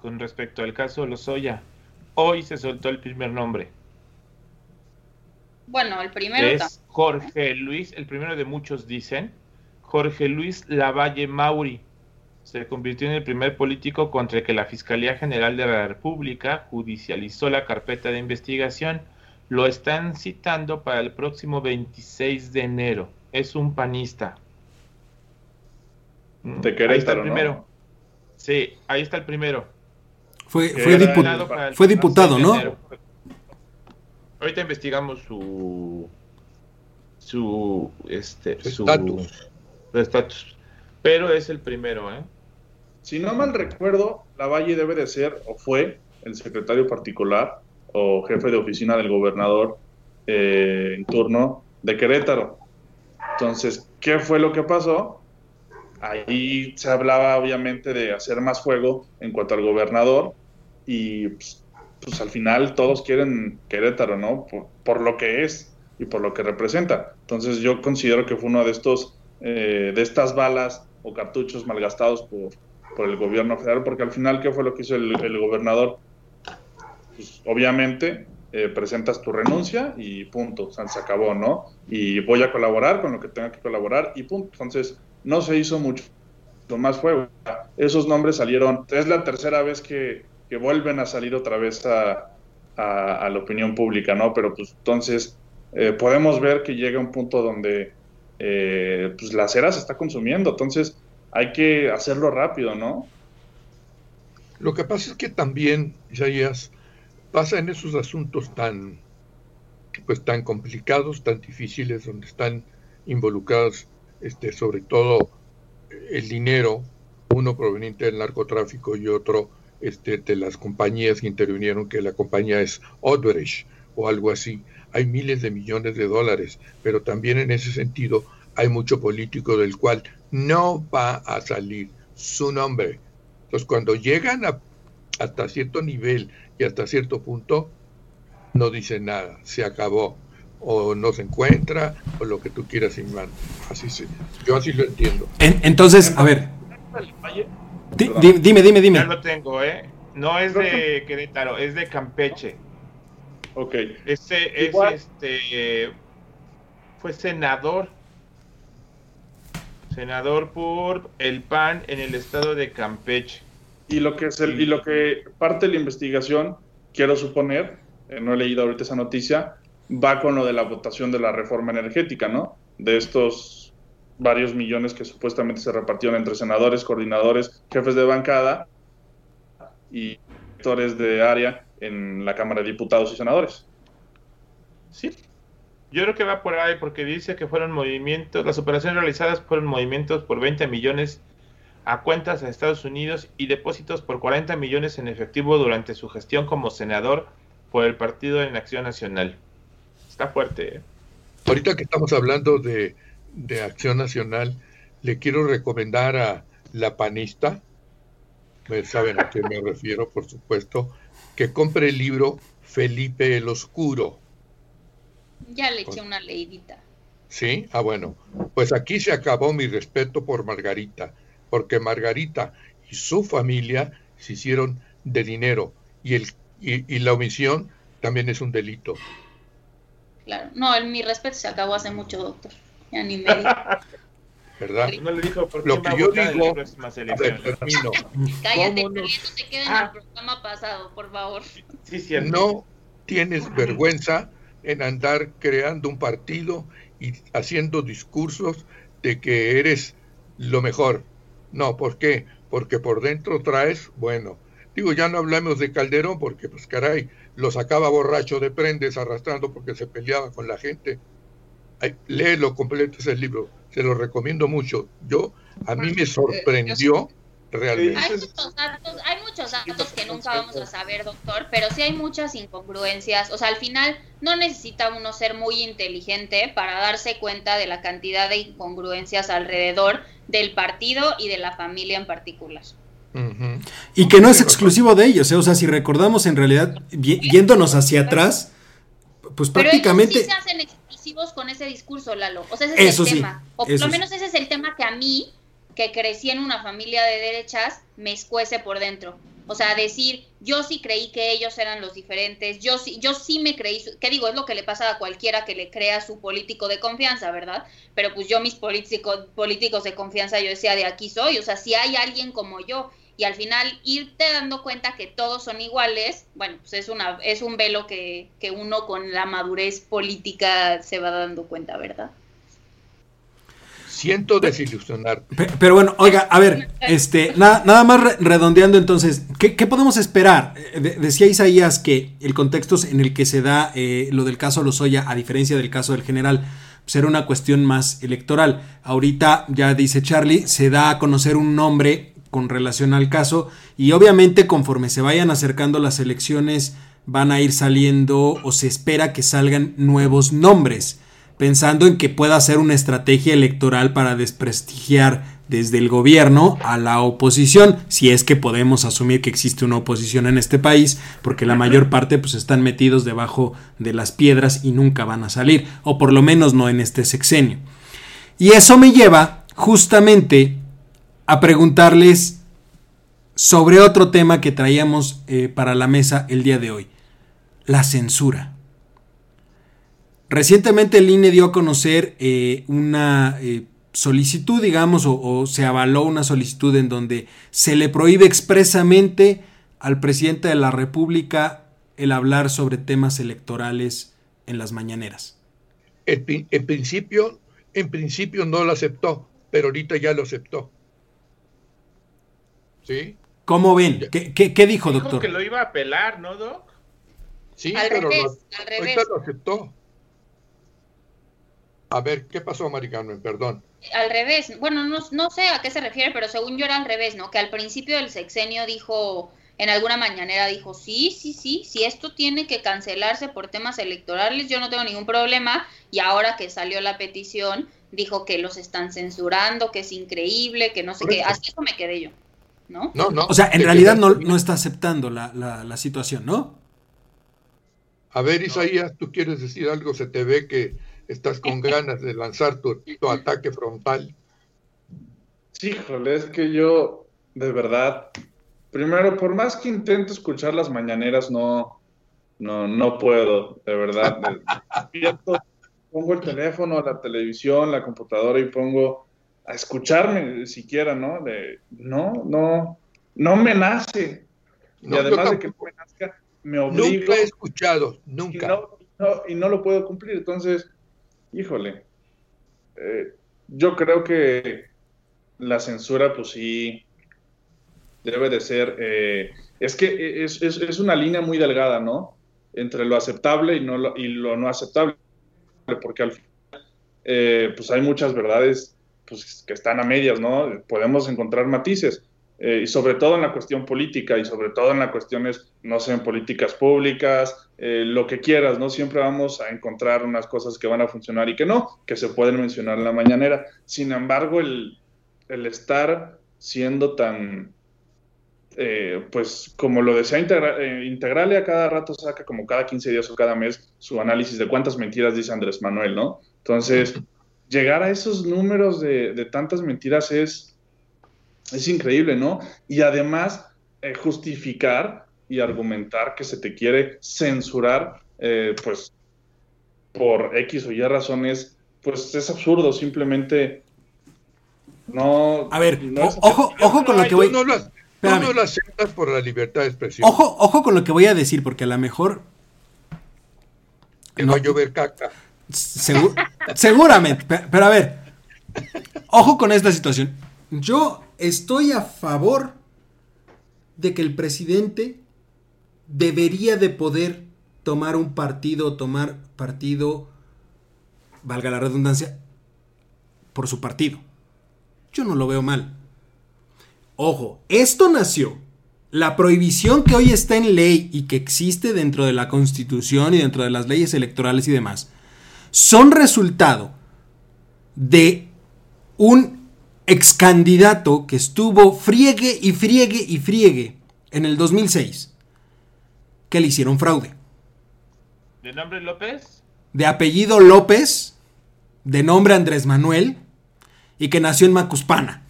con respecto al caso de Lozoya. Hoy se soltó el primer nombre. Bueno, el primero es Jorge Luis, el primero de muchos dicen, Jorge Luis Lavalle Mauri se convirtió en el primer político contra el que la Fiscalía General de la República judicializó la carpeta de investigación. Lo están citando para el próximo 26 de enero. Es un panista. Mm, de ahí está el primero. Sí, ahí está el primero. Fue, fue, fue diputado, ¿no? Ahorita investigamos su su este su, de estatus. Pero es el primero, ¿eh? Si no mal recuerdo, Lavalle debe de ser o fue el secretario particular o jefe de oficina del gobernador eh, en turno de Querétaro. Entonces, ¿qué fue lo que pasó? Ahí se hablaba obviamente de hacer más fuego en cuanto al gobernador y pues, pues al final todos quieren Querétaro, ¿no? Por, lo que es y por lo que representa. Entonces yo considero que fue uno de estos eh, de estas balas o cartuchos malgastados por, por el gobierno federal, porque al final, ¿qué fue lo que hizo el, gobernador? Pues, obviamente, eh, presentas tu renuncia y punto, se acabó, ¿no? Y voy a colaborar con lo que tenga que colaborar y punto. Entonces, no se hizo mucho más fuego. Esos nombres salieron, es la tercera vez que, vuelven a salir otra vez a, la opinión pública, ¿no? Pero pues entonces eh, podemos ver que llega un punto donde eh, pues la cera se está consumiendo, entonces hay que hacerlo rápido, ¿no? Lo que pasa es que también, Isaías, pasa en esos asuntos tan, pues tan complicados, tan difíciles, donde están involucrados, este, sobre todo el dinero, uno proveniente del narcotráfico y otro este, de las compañías que intervinieron, que la compañía es Odebrecht o algo así. Hay miles de millones de dólares, pero también en ese sentido hay mucho político del cual no va a salir su nombre. Entonces, cuando llegan a, hasta cierto nivel y hasta cierto punto, no dicen nada, se acabó o no se encuentra, o lo que tú quieras, Imán. Así sí, yo así lo entiendo. entonces, a ver. dime, dime, dime. Ya lo tengo, ¿eh? No es de Querétaro, es de Campeche. Ok. Ese es este. Fue senador. Senador por el PAN en el estado de Campeche. Y lo que es el, y lo que parte de la investigación, quiero suponer, eh, no he leído ahorita esa noticia, va con lo de la votación de la reforma energética, ¿no? De estos varios millones que supuestamente se repartieron entre senadores, coordinadores, jefes de bancada y directores de área en la Cámara de Diputados y Senadores. Sí. Yo creo que va por ahí porque dice que fueron movimientos, las operaciones realizadas fueron movimientos por 20 millones a cuentas en Estados Unidos y depósitos por 40 millones en efectivo durante su gestión como senador por el Partido en Acción Nacional. Está fuerte. ¿eh? Ahorita que estamos hablando de, Acción Nacional, le quiero recomendar a la panista, saben a qué me refiero, por supuesto, que compre el libro Felipe el Oscuro. Ya le eché una leidita. Sí, ah bueno, pues aquí se acabó mi respeto por Margarita, porque Margarita y su familia se hicieron de dinero y, el, y la omisión también es un delito. Claro. No, el, mi respeto se acabó hace mucho, doctor. Ya ni me *laughs* ¿Verdad? No le dijo por Lo que yo digo. Cállate, no? queda en el ah. programa pasado, por favor. Sí, sí, no tienes vergüenza en andar creando un partido y haciendo discursos de que eres lo mejor. No, ¿por qué? Porque por dentro traes, bueno, digo, ya no hablamos de Calderón porque, pues caray, lo sacaba borracho de prendes arrastrando porque se peleaba con la gente. Ay, léelo completo ese libro, se lo recomiendo mucho. Yo, a mí me sorprendió realmente. Hay muchos datos, hay muchos datos que nunca vamos a saber, doctor, pero sí hay muchas incongruencias. O sea, al final no necesita uno ser muy inteligente para darse cuenta de la cantidad de incongruencias alrededor del partido y de la familia en particular. Y que no es exclusivo de ellos, ¿eh? o sea, si recordamos en realidad, yéndonos hacia atrás, pues prácticamente... Pero ellos sí se hacen con ese discurso, Lalo. O sea, ese es el tema. O por lo menos ese es el tema que a mí, que crecí en una familia de derechas, me escuece por dentro. O sea, decir, yo sí creí que ellos eran los diferentes, yo sí, yo sí me creí, que digo, es lo que le pasa a cualquiera que le crea su político de confianza, ¿verdad? Pero pues yo mis políticos, políticos de confianza, yo decía, de aquí soy, o sea, si hay alguien como yo y al final irte dando cuenta que todos son iguales, bueno, pues es, una, es un velo que, uno con la madurez política se va dando cuenta, ¿verdad? Siento desilusionar. Pero, bueno, oiga, a ver, este, nada, nada más redondeando entonces, ¿qué, podemos esperar? Eh, decía Isaías que el contexto en el que se da eh, lo del caso Lozoya, a diferencia del caso del general, será una cuestión más electoral. Ahorita, ya dice Charlie, se da a conocer un nombre con relación al caso y obviamente conforme se vayan acercando las elecciones van a ir saliendo o se espera que salgan nuevos nombres, pensando en que pueda ser una estrategia electoral para desprestigiar desde el gobierno a la oposición, si es que podemos asumir que existe una oposición en este país, porque la mayor parte pues están metidos debajo de las piedras y nunca van a salir, o por lo menos no en este sexenio. Y eso me lleva justamente a preguntarles sobre otro tema que traíamos eh, para la mesa el día de hoy, la censura. Recientemente el INE dio a conocer eh, una eh, solicitud, digamos, o, se avaló una solicitud en donde se le prohíbe expresamente al presidente de la República el hablar sobre temas electorales en las mañaneras. En, en principio, en principio no lo aceptó, pero ahorita ya lo aceptó. ¿Sí? ¿Cómo ven? ¿Qué, qué, qué dijo, Dijo doctor? que lo iba a apelar, ¿no, Doc? Sí, Al pero revés, lo, al revés. lo aceptó. A ver, ¿qué pasó, Mari Carmen? Perdón. Al revés, bueno, no, no sé a qué se refiere, pero según yo era al revés, ¿no? Que al principio del sexenio dijo, en alguna mañanera dijo, sí, sí, sí, si esto tiene que cancelarse por temas electorales, yo no tengo ningún problema, y ahora que salió la petición, dijo que los están censurando, que es increíble, que no sé qué, así eso me quedé yo, ¿no? No, no. O sea, en realidad no, no está aceptando la, la- la situación, ¿no? A ver, Isaías, tú quieres decir algo, se te ve que estás con *laughs* ganas de lanzar tu, tu ataque frontal. Sí, híjole, es que yo, de verdad, primero, por más que intento escuchar las mañaneras, no, no, no puedo, de verdad. *laughs* Pongo el teléfono, la televisión, la computadora y pongo a escucharme siquiera, ¿no? De, no, no, no me nace. No, y además de que no me nazca, me obligo Nunca he escuchado, y nunca. no, no- y no lo puedo cumplir. Entonces, híjole, eh, yo creo que la censura, pues sí, debe de ser, eh, es que es, es- es una línea muy delgada, ¿no? Entre lo aceptable y, no lo, y lo no aceptable, porque al final, eh, pues hay muchas verdades pues, que están a medias, ¿no? Podemos encontrar matices. Eh, y sobre todo en la cuestión política y sobre todo en las cuestiones, no sé, en políticas públicas, eh, lo que quieras, ¿no? Siempre vamos a encontrar unas cosas que van a funcionar y que no, que se pueden mencionar en la mañanera. Sin embargo, el, el estar siendo tan, eh, pues como lo decía Integra eh, Integrale, a cada rato saca como cada 15 días o cada mes su análisis de cuántas mentiras dice Andrés Manuel, ¿no? Entonces, llegar a esos números de, de tantas mentiras es es increíble, ¿no? Y además eh, justificar y argumentar que se te quiere censurar, eh, pues por X o Y razones, pues es absurdo, simplemente no. A ver, no es o- ojo, ojo con lo que voy... no lo, tú no lo aceptas por la libertad de expresión. Ojo, ojo con lo que voy a decir, porque a lo mejor... que no. va a llover caca. Segu- seguramente, pe- pero a ver, ojo con esta situación. Yo estoy a favor de que el presidente debería de poder tomar un partido, tomar partido, valga la redundancia, por su partido. Yo no lo veo mal. Ojo, esto nació. La prohibición que hoy está en ley y que existe dentro de la constitución y dentro de las leyes electorales y demás, son resultado de un ex candidato que estuvo friegue y friegue y friegue en el 2006, que le hicieron fraude. ¿De nombre López? De apellido López, de nombre Andrés Manuel, y que nació en Macuspana.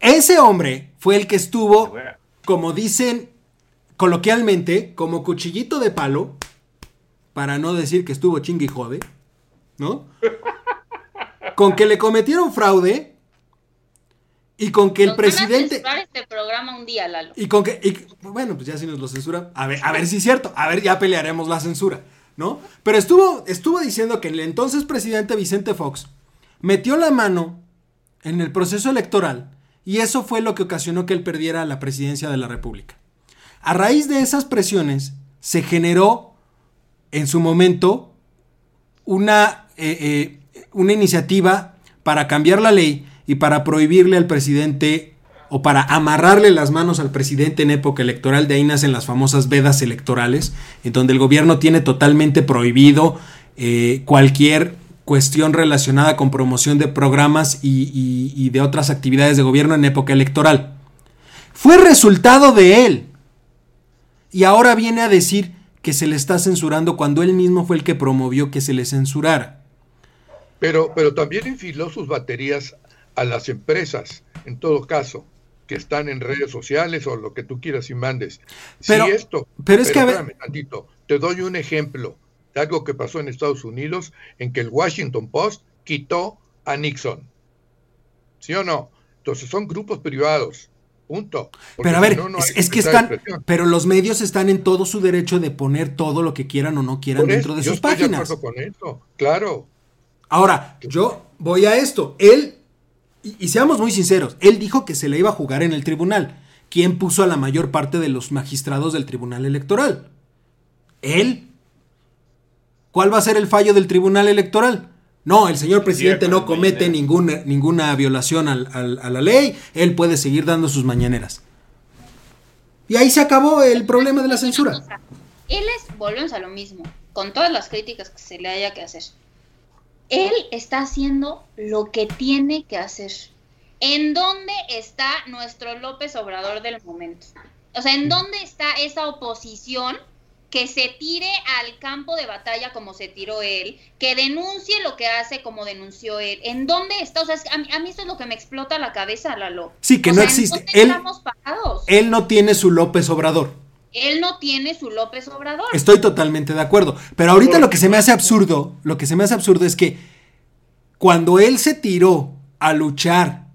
Ese hombre fue el que estuvo, como dicen coloquialmente, como cuchillito de palo, para no decir que estuvo chingue y jode, ¿no? Con que le cometieron fraude y con que el Nos van a presidente... censurar este programa un día, Lalo. Y con que, y- bueno, pues ya si nos lo censura, a ver, a ver si es cierto, a ver, ya pelearemos la censura, ¿no? Pero estuvo, estuvo diciendo que el entonces presidente Vicente Fox metió la mano en el proceso electoral y eso fue lo que ocasionó que él perdiera la presidencia de la República. A raíz de esas presiones se generó en su momento una, eh, eh, una iniciativa para cambiar la ley y para prohibirle al presidente o para amarrarle las manos al presidente en época electoral. De ahí nacen las famosas vedas electorales, en donde el gobierno tiene totalmente prohibido eh, cualquier cuestión relacionada con promoción de programas y, de otras actividades de gobierno en época electoral. Fue resultado de él. Y ahora viene a decir que se le está censurando cuando él mismo fue el que promovió que se le censurara. Pero, pero también enfiló sus baterías a las empresas, en todo caso. que están en redes sociales o lo que tú quieras y mandes. Pero, si esto, pero es que a ver, espérame tantito, te doy un ejemplo de algo que pasó en Estados Unidos en que el Washington Post quitó a Nixon. ¿Sí o no? Entonces son grupos privados. Punto. Porque pero a ver, si no, no es, que están, pero los medios están en todo su derecho de poner todo lo que quieran o no quieran Por dentro eso, de yo sus estoy páginas. De acuerdo con eso, claro. Ahora, yo voy a esto. Él, y, y seamos muy sinceros, él dijo que se le iba a jugar en el tribunal. ¿Quién puso a la mayor parte de los magistrados del tribunal electoral? Él. ¿Cuál va a ser el fallo del tribunal electoral? No, el señor presidente no comete ninguna, ninguna violación al- al- a la ley, él puede seguir dando sus mañaneras. Y ahí se acabó el problema de la censura. O sea, él es, volvemos a lo mismo, con todas las críticas que se le haya que hacer. Él está haciendo lo que tiene que hacer. ¿En dónde está nuestro López Obrador del momento? O sea, ¿en dónde está esa oposición que se tire al campo de batalla como se tiró él, que denuncie lo que hace como denunció él? ¿En dónde está? O sea, es que a, mí, a mí eso es lo que me explota la cabeza, Lalo. Sí, que O no sea, ¿en existe. Él, estamos parados? él no tiene su López Obrador. Él no tiene su López Obrador. Estoy totalmente de acuerdo. Pero ahorita lo que se me hace absurdo, lo que se me hace absurdo es que cuando él se tiró a luchar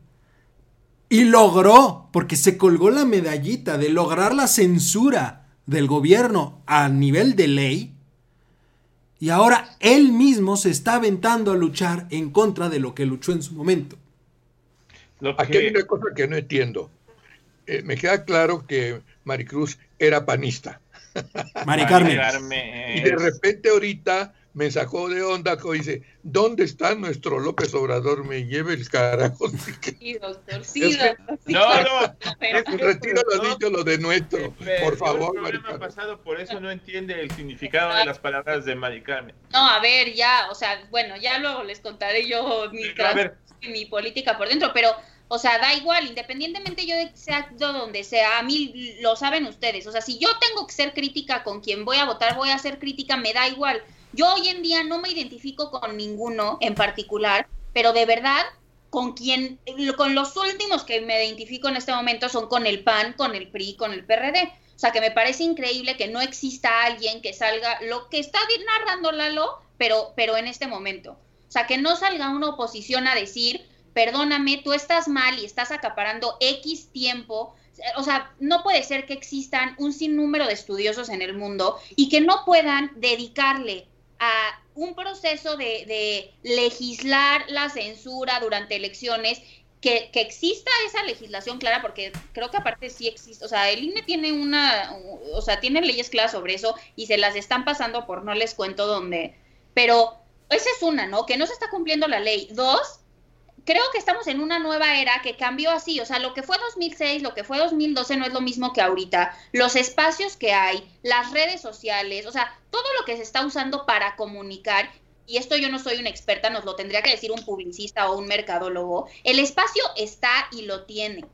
y logró, porque se colgó la medallita de lograr la censura del gobierno a nivel de ley, y ahora él mismo se está aventando a luchar en contra de lo que luchó en su momento. Lo Aquí hay una cosa que no entiendo. Eh, me queda claro que Maricruz era panista. Mari Carmen. Carmen, Y de repente ahorita me sacó de onda que dice, ¿dónde está nuestro López Obrador? Me lleve el carajo. *laughs* Sí, doctor, sí, Es que- doctor. sí, No, no, pero- Retiro lo dicho lo de nuestro. Pero Por el favor, programa Carmen. pasado, por eso no entiende el significado de las palabras de Mari Carmen. No, a ver, ya, o sea, bueno, ya luego les contaré yo mi, política por dentro, pero, o sea, da igual, independientemente yo de que sea donde sea, a mí lo saben ustedes, o sea, si yo tengo que ser crítica con quien voy a votar, voy a ser crítica, me da igual. Yo hoy en día no me identifico con ninguno en particular, pero de verdad, con quien, con los últimos que me identifico en este momento son con el PAN, con el PRI, con el PRD. O sea, que me parece increíble que no exista alguien que salga, lo que está narrando Lalo, pero, pero en este momento. O sea, que no salga una oposición a decir, perdóname, tú estás mal y estás acaparando X tiempo. O sea, no puede ser que existan un sinnúmero de estudiosos en el mundo y que no puedan dedicarle a un proceso de, de legislar la censura durante elecciones que, que, exista esa legislación clara, porque creo que aparte sí existe, o sea, el INE tiene una, o sea, tiene leyes claras sobre eso y se las están pasando por no les cuento dónde, pero esa es una, ¿no? Que no se está cumpliendo la ley. Dos, creo que estamos en una nueva era que cambió así, o sea, lo que fue 2006, lo que fue 2012 no es lo mismo que ahorita, los espacios que hay, las redes sociales, o sea, todo lo que se está usando para comunicar y esto yo no soy una experta, nos lo tendría que decir un publicista o un mercadólogo, el espacio está y lo tiene.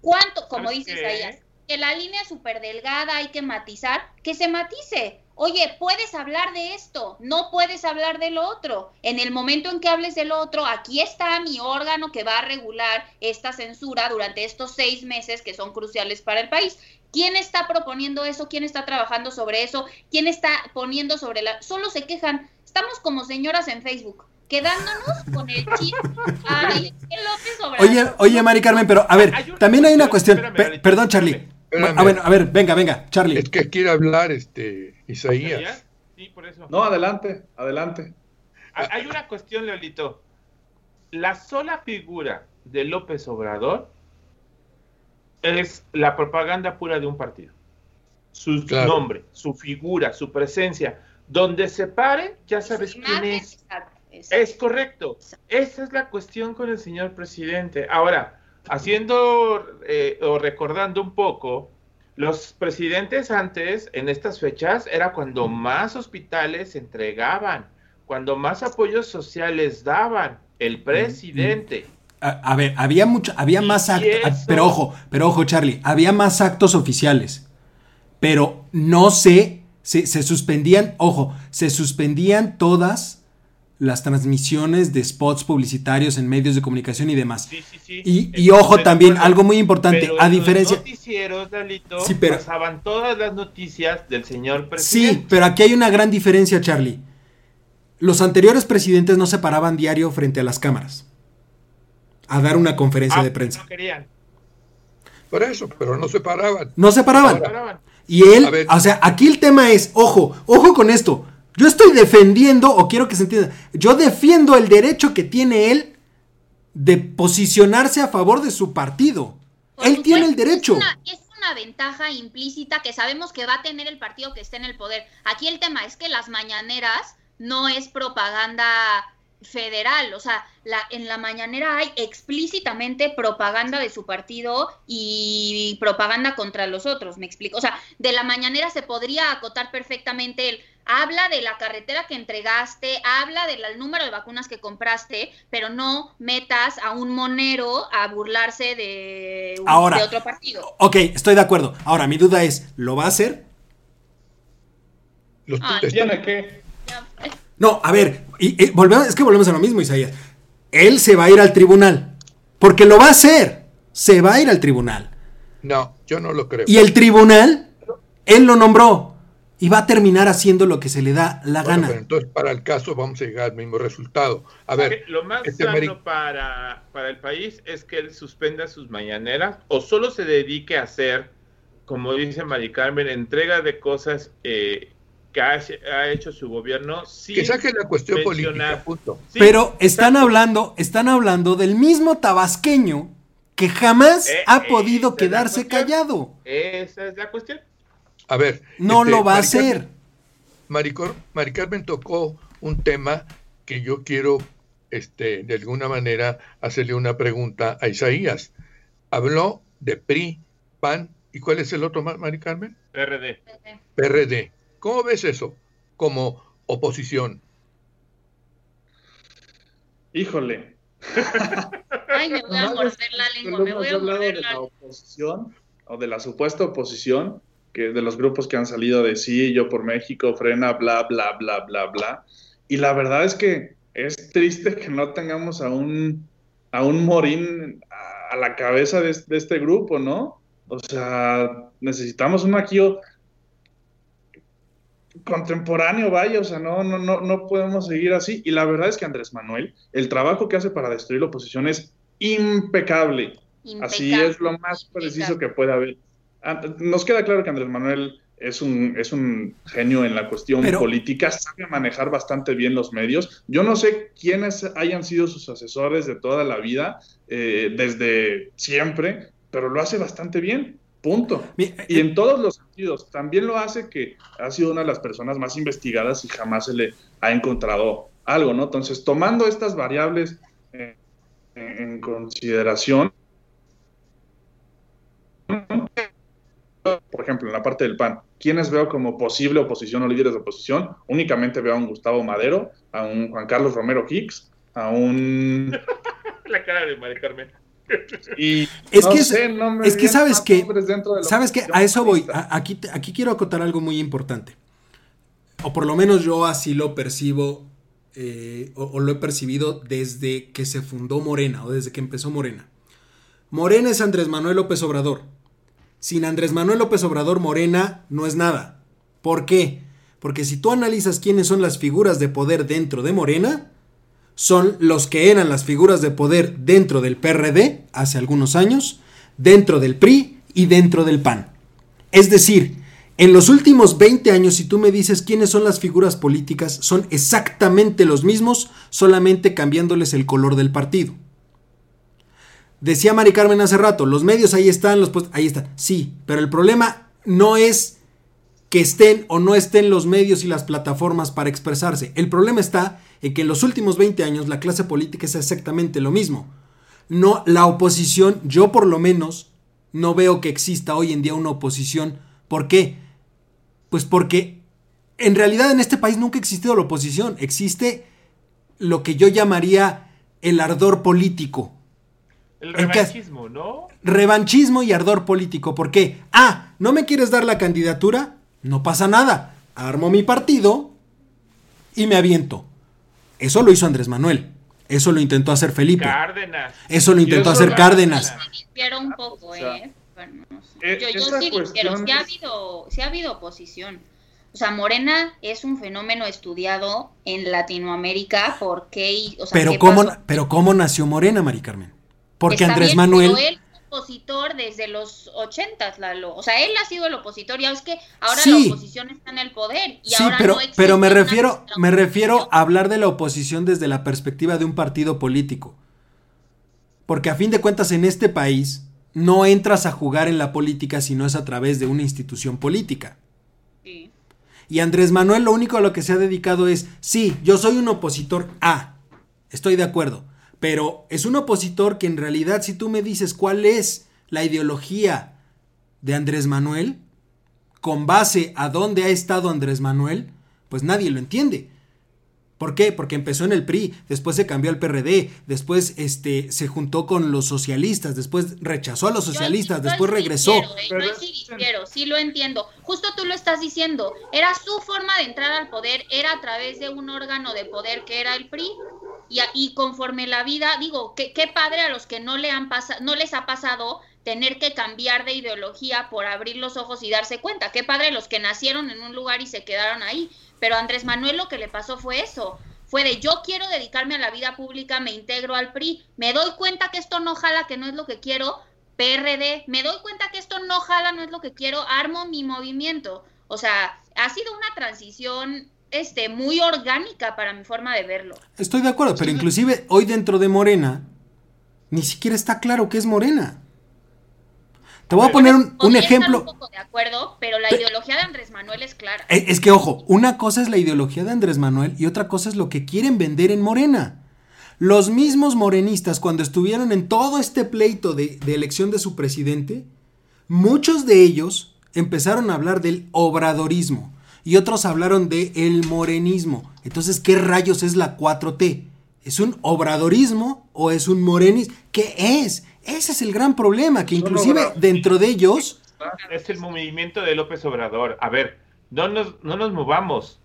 ¿Cuánto, como dice Isaías, que la línea es súper delgada, hay que matizar, que se matice. Oye, puedes hablar de esto, no puedes hablar de lo otro. En el momento en que hables de lo otro, aquí está mi órgano que va a regular esta censura durante estos seis meses que son cruciales para el país. ¿Quién está proponiendo eso? ¿Quién está trabajando sobre eso? ¿Quién está poniendo sobre la... Solo se quejan. Estamos como señoras en Facebook, quedándonos con el chip. *laughs* Ay, qué López Obrador. Oye, oye, Mari Carmen, pero a ver, Hay una también hay una cuestión. Pe- perdón, espérame. Charlie. Espérame. A ver, a ver, venga, venga, Charlie. Es que quiere hablar este Isaías. Sí, por eso. No, adelante, adelante. Hay hay una cuestión, Leolito. La sola figura de López Obrador es la propaganda pura de un partido. Su Claro. nombre, su figura, su presencia. Donde se pare, ya sabes quién es. Es correcto. Esa es la cuestión con el señor presidente. Ahora, haciendo eh, o recordando un poco, los presidentes antes, en estas fechas, era cuando más hospitales se entregaban, cuando más apoyos sociales daban. El presidente. A, a ver, había mucho, había más actos, pero ojo, pero ojo, Charlie, había más actos oficiales, pero no se, se, se suspendían, ojo, se suspendían todas las transmisiones de spots publicitarios en medios de comunicación y demás. Sí, sí, sí. Y, y ojo también, algo muy importante, Pero a en los diferencia... noticieros, Lalito, Sí, pero- pasaban todas las noticias del señor Sí, presidente. pero aquí hay una gran diferencia, Charlie. Los anteriores presidentes no se paraban diario frente a las cámaras a dar una conferencia Ah, de prensa. No querían. Por eso, pero no se paraban. No se paraban. Ahora. Y él, o sea, aquí el tema es, ojo, ojo con esto. Yo estoy defendiendo, o quiero que se entienda, yo defiendo el derecho que tiene él de posicionarse a favor de su partido. Por él tiene el derecho. Es una, es una ventaja implícita que sabemos que va a tener el partido que esté en el poder. Aquí el tema es que las mañaneras no es propaganda federal, o sea, la, en la mañanera hay explícitamente propaganda de su partido y propaganda contra los otros, me explico. O sea, de la mañanera se podría acotar perfectamente el habla de la carretera que entregaste, habla del número de vacunas que compraste, pero no metas a un monero a burlarse de, un- Ahora. de otro partido. Ok, estoy de acuerdo. Ahora, mi duda es, ¿lo va a hacer? los- Ah, está- ¿Tiene que? Ya, eh, No, a ver, y, y volvemos, es que volvemos a lo mismo, Isaías. Él se va a ir al tribunal. Porque lo va a hacer. Se va a ir al tribunal. no, yo no lo creo. Y el tribunal, él lo nombró. Y va a terminar haciendo lo que se le da la Bueno, gana. pero entonces, para el caso, vamos a llegar al mismo resultado. A ver, Lo más este sano para, para el país es que él suspenda sus mañaneras o solo se dedique a hacer, como dice Mari Carmen, entrega de cosas eh, que ha, ha hecho su gobierno sin que saque la cuestión mencionar. política, punto. Sí, Pero están exacto. hablando, están hablando del mismo tabasqueño que jamás Eh, ha esa podido quedarse callado. Esa es la cuestión. A ver. No este, lo va a Mari hacer. Mari, Cor- Mari Carmen tocó un tema que yo quiero, este, de alguna manera, hacerle una pregunta a Isaías. Habló de PRI, PAN, ¿y cuál es el otro más, Mari Carmen? PRD. PRD. ¿Cómo ves eso como oposición? Híjole. *laughs* Ay, me voy a morder la lengua, me voy a morder de la la lengua. oposición o de la supuesta oposición, que de los grupos que han salido de sí, yo por México, frena, bla, bla, bla, bla, bla. Y la verdad es que es triste que no tengamos a un, a un Morín a, a la cabeza de, de este grupo, ¿no? O sea, necesitamos un Maquio contemporáneo, vaya, o sea, no, no, no, no podemos seguir así. Y la verdad es que Andrés Manuel, el trabajo que hace para destruir la oposición es impecable. Así es lo más preciso impecable. que puede haber. Ah, Nos queda claro que Andrés Manuel es un, es un genio en la cuestión Pero- política, sabe manejar bastante bien los medios. Yo no sé quiénes hayan sido sus asesores de toda la vida, eh, desde siempre, pero lo hace bastante bien. Punto. Y en todos los sentidos. También lo hace que ha sido una de las personas más investigadas y jamás se le ha encontrado algo, ¿no? Entonces, tomando estas variables eh, en, en consideración, ejemplo, en la parte del PAN, ¿quiénes veo como posible oposición o líderes de oposición? Únicamente veo a un Gustavo Madero, a un Juan Carlos Romero Hicks, a un... *laughs* La cara de Mari Carmen. Y Es no que es- sé, no me es que sabes que- ¿Sabes qué? oposición A eso voy. A- Aquí, aquí quiero acotar algo muy importante. O por lo menos yo así lo percibo, eh, o, o lo he percibido desde que se fundó Morena, o desde que empezó Morena. Morena es Andrés Manuel López Obrador. Sin Andrés Manuel López Obrador, Morena no es nada. ¿Por qué? Porque si tú analizas quiénes son las figuras de poder dentro de Morena, son los que eran las figuras de poder dentro del PRD hace algunos años, dentro del PRI y dentro del PAN. Es decir, en los últimos 20 años, si tú me dices quiénes son las figuras políticas, son exactamente los mismos, solamente cambiándoles el color del partido. Decía Mari Carmen hace rato, los medios ahí están, los ahí están. Sí, pero el problema no es que estén o no estén los medios y las plataformas para expresarse. El problema está en que en los últimos 20 años la clase política es exactamente lo mismo. No, la oposición, yo por lo menos no veo que exista hoy en día una oposición. ¿Por qué? Pues porque en realidad en este país nunca ha existido la oposición. Existe lo que yo llamaría el ardor político. El revanchismo, ¿no? Revanchismo y ardor político. ¿Por qué? Ah, ¿no me quieres dar la candidatura? No pasa nada. Armo mi partido y me aviento. Eso lo hizo Andrés Manuel. Eso lo intentó hacer Felipe. Cárdenas. Eso lo intentó hacer Cárdenas. Cárdenas. Difiero un poco, O sea, ¿eh? Bueno, no sé. eh, yo sí difiero, sí ha, habido, sí ha habido oposición. O sea, Morena es un fenómeno estudiado en Latinoamérica. ¿Por qué? Y- O sea, Pero ¿qué cómo, pasó? pero cómo nació Morena, Mari Carmen. Porque Está Andrés bien, Manuel. Pero él es opositor desde los ochentas, Lalo. O sea, él ha sido el opositor. Ya es que ahora Sí. la oposición está en el poder. Y Sí, ahora pero, no pero me refiero, me refiero a hablar de la oposición desde la perspectiva de un partido político. Porque a fin de cuentas en este país no entras a jugar en la política si no es a través de una institución política. Sí. Y Andrés Manuel lo único a lo que se ha dedicado es, sí, yo soy un opositor A, estoy de acuerdo, pero es un opositor que en realidad si tú me dices cuál es la ideología de Andrés Manuel, con base a dónde ha estado Andrés Manuel, pues nadie lo entiende. ¿Por qué? Porque empezó en el PRI, después se cambió al PRD, después este, se juntó con los socialistas, después rechazó a los socialistas, yo después sí regresó. difiero, ¿eh? Yo sí sí lo entiendo. Justo tú lo estás diciendo. Era su forma de entrar al poder, era a través de un órgano de poder que era el PRI. Y, y conforme la vida, digo, qué, padre a los que no, le han pasa, no les ha pasado tener que cambiar de ideología por abrir los ojos y darse cuenta. Qué padre los que nacieron en un lugar y se quedaron ahí. Pero Andrés Manuel lo que le pasó fue eso. Fue de yo quiero dedicarme a la vida pública, me integro al PRI, me doy cuenta que esto no jala, que no es lo que quiero, PRD, me doy cuenta que esto no jala, no es lo que quiero, armo mi movimiento. O sea, ha sido una transición este, muy orgánica para mi forma de verlo. Estoy de acuerdo, pero inclusive hoy dentro de Morena, ni siquiera está claro qué es Morena. Te voy a poner un, un Podría estar ejemplo. un poco de acuerdo, pero la ideología de Andrés Manuel es clara. Eh, Es que, ojo, una cosa es la ideología de Andrés Manuel y otra cosa es lo que quieren vender en Morena. Los mismos morenistas, cuando estuvieron en todo este pleito de, de elección de su presidente, muchos de ellos empezaron a hablar del obradorismo y otros hablaron de el morenismo. Entonces, ¿qué rayos es la 4T? ¿Es un obradorismo o es un morenismo? ¿Qué es? Ese es el gran problema, que inclusive dentro de ellos... Es el movimiento de López Obrador. A ver, no nos, no nos movamos.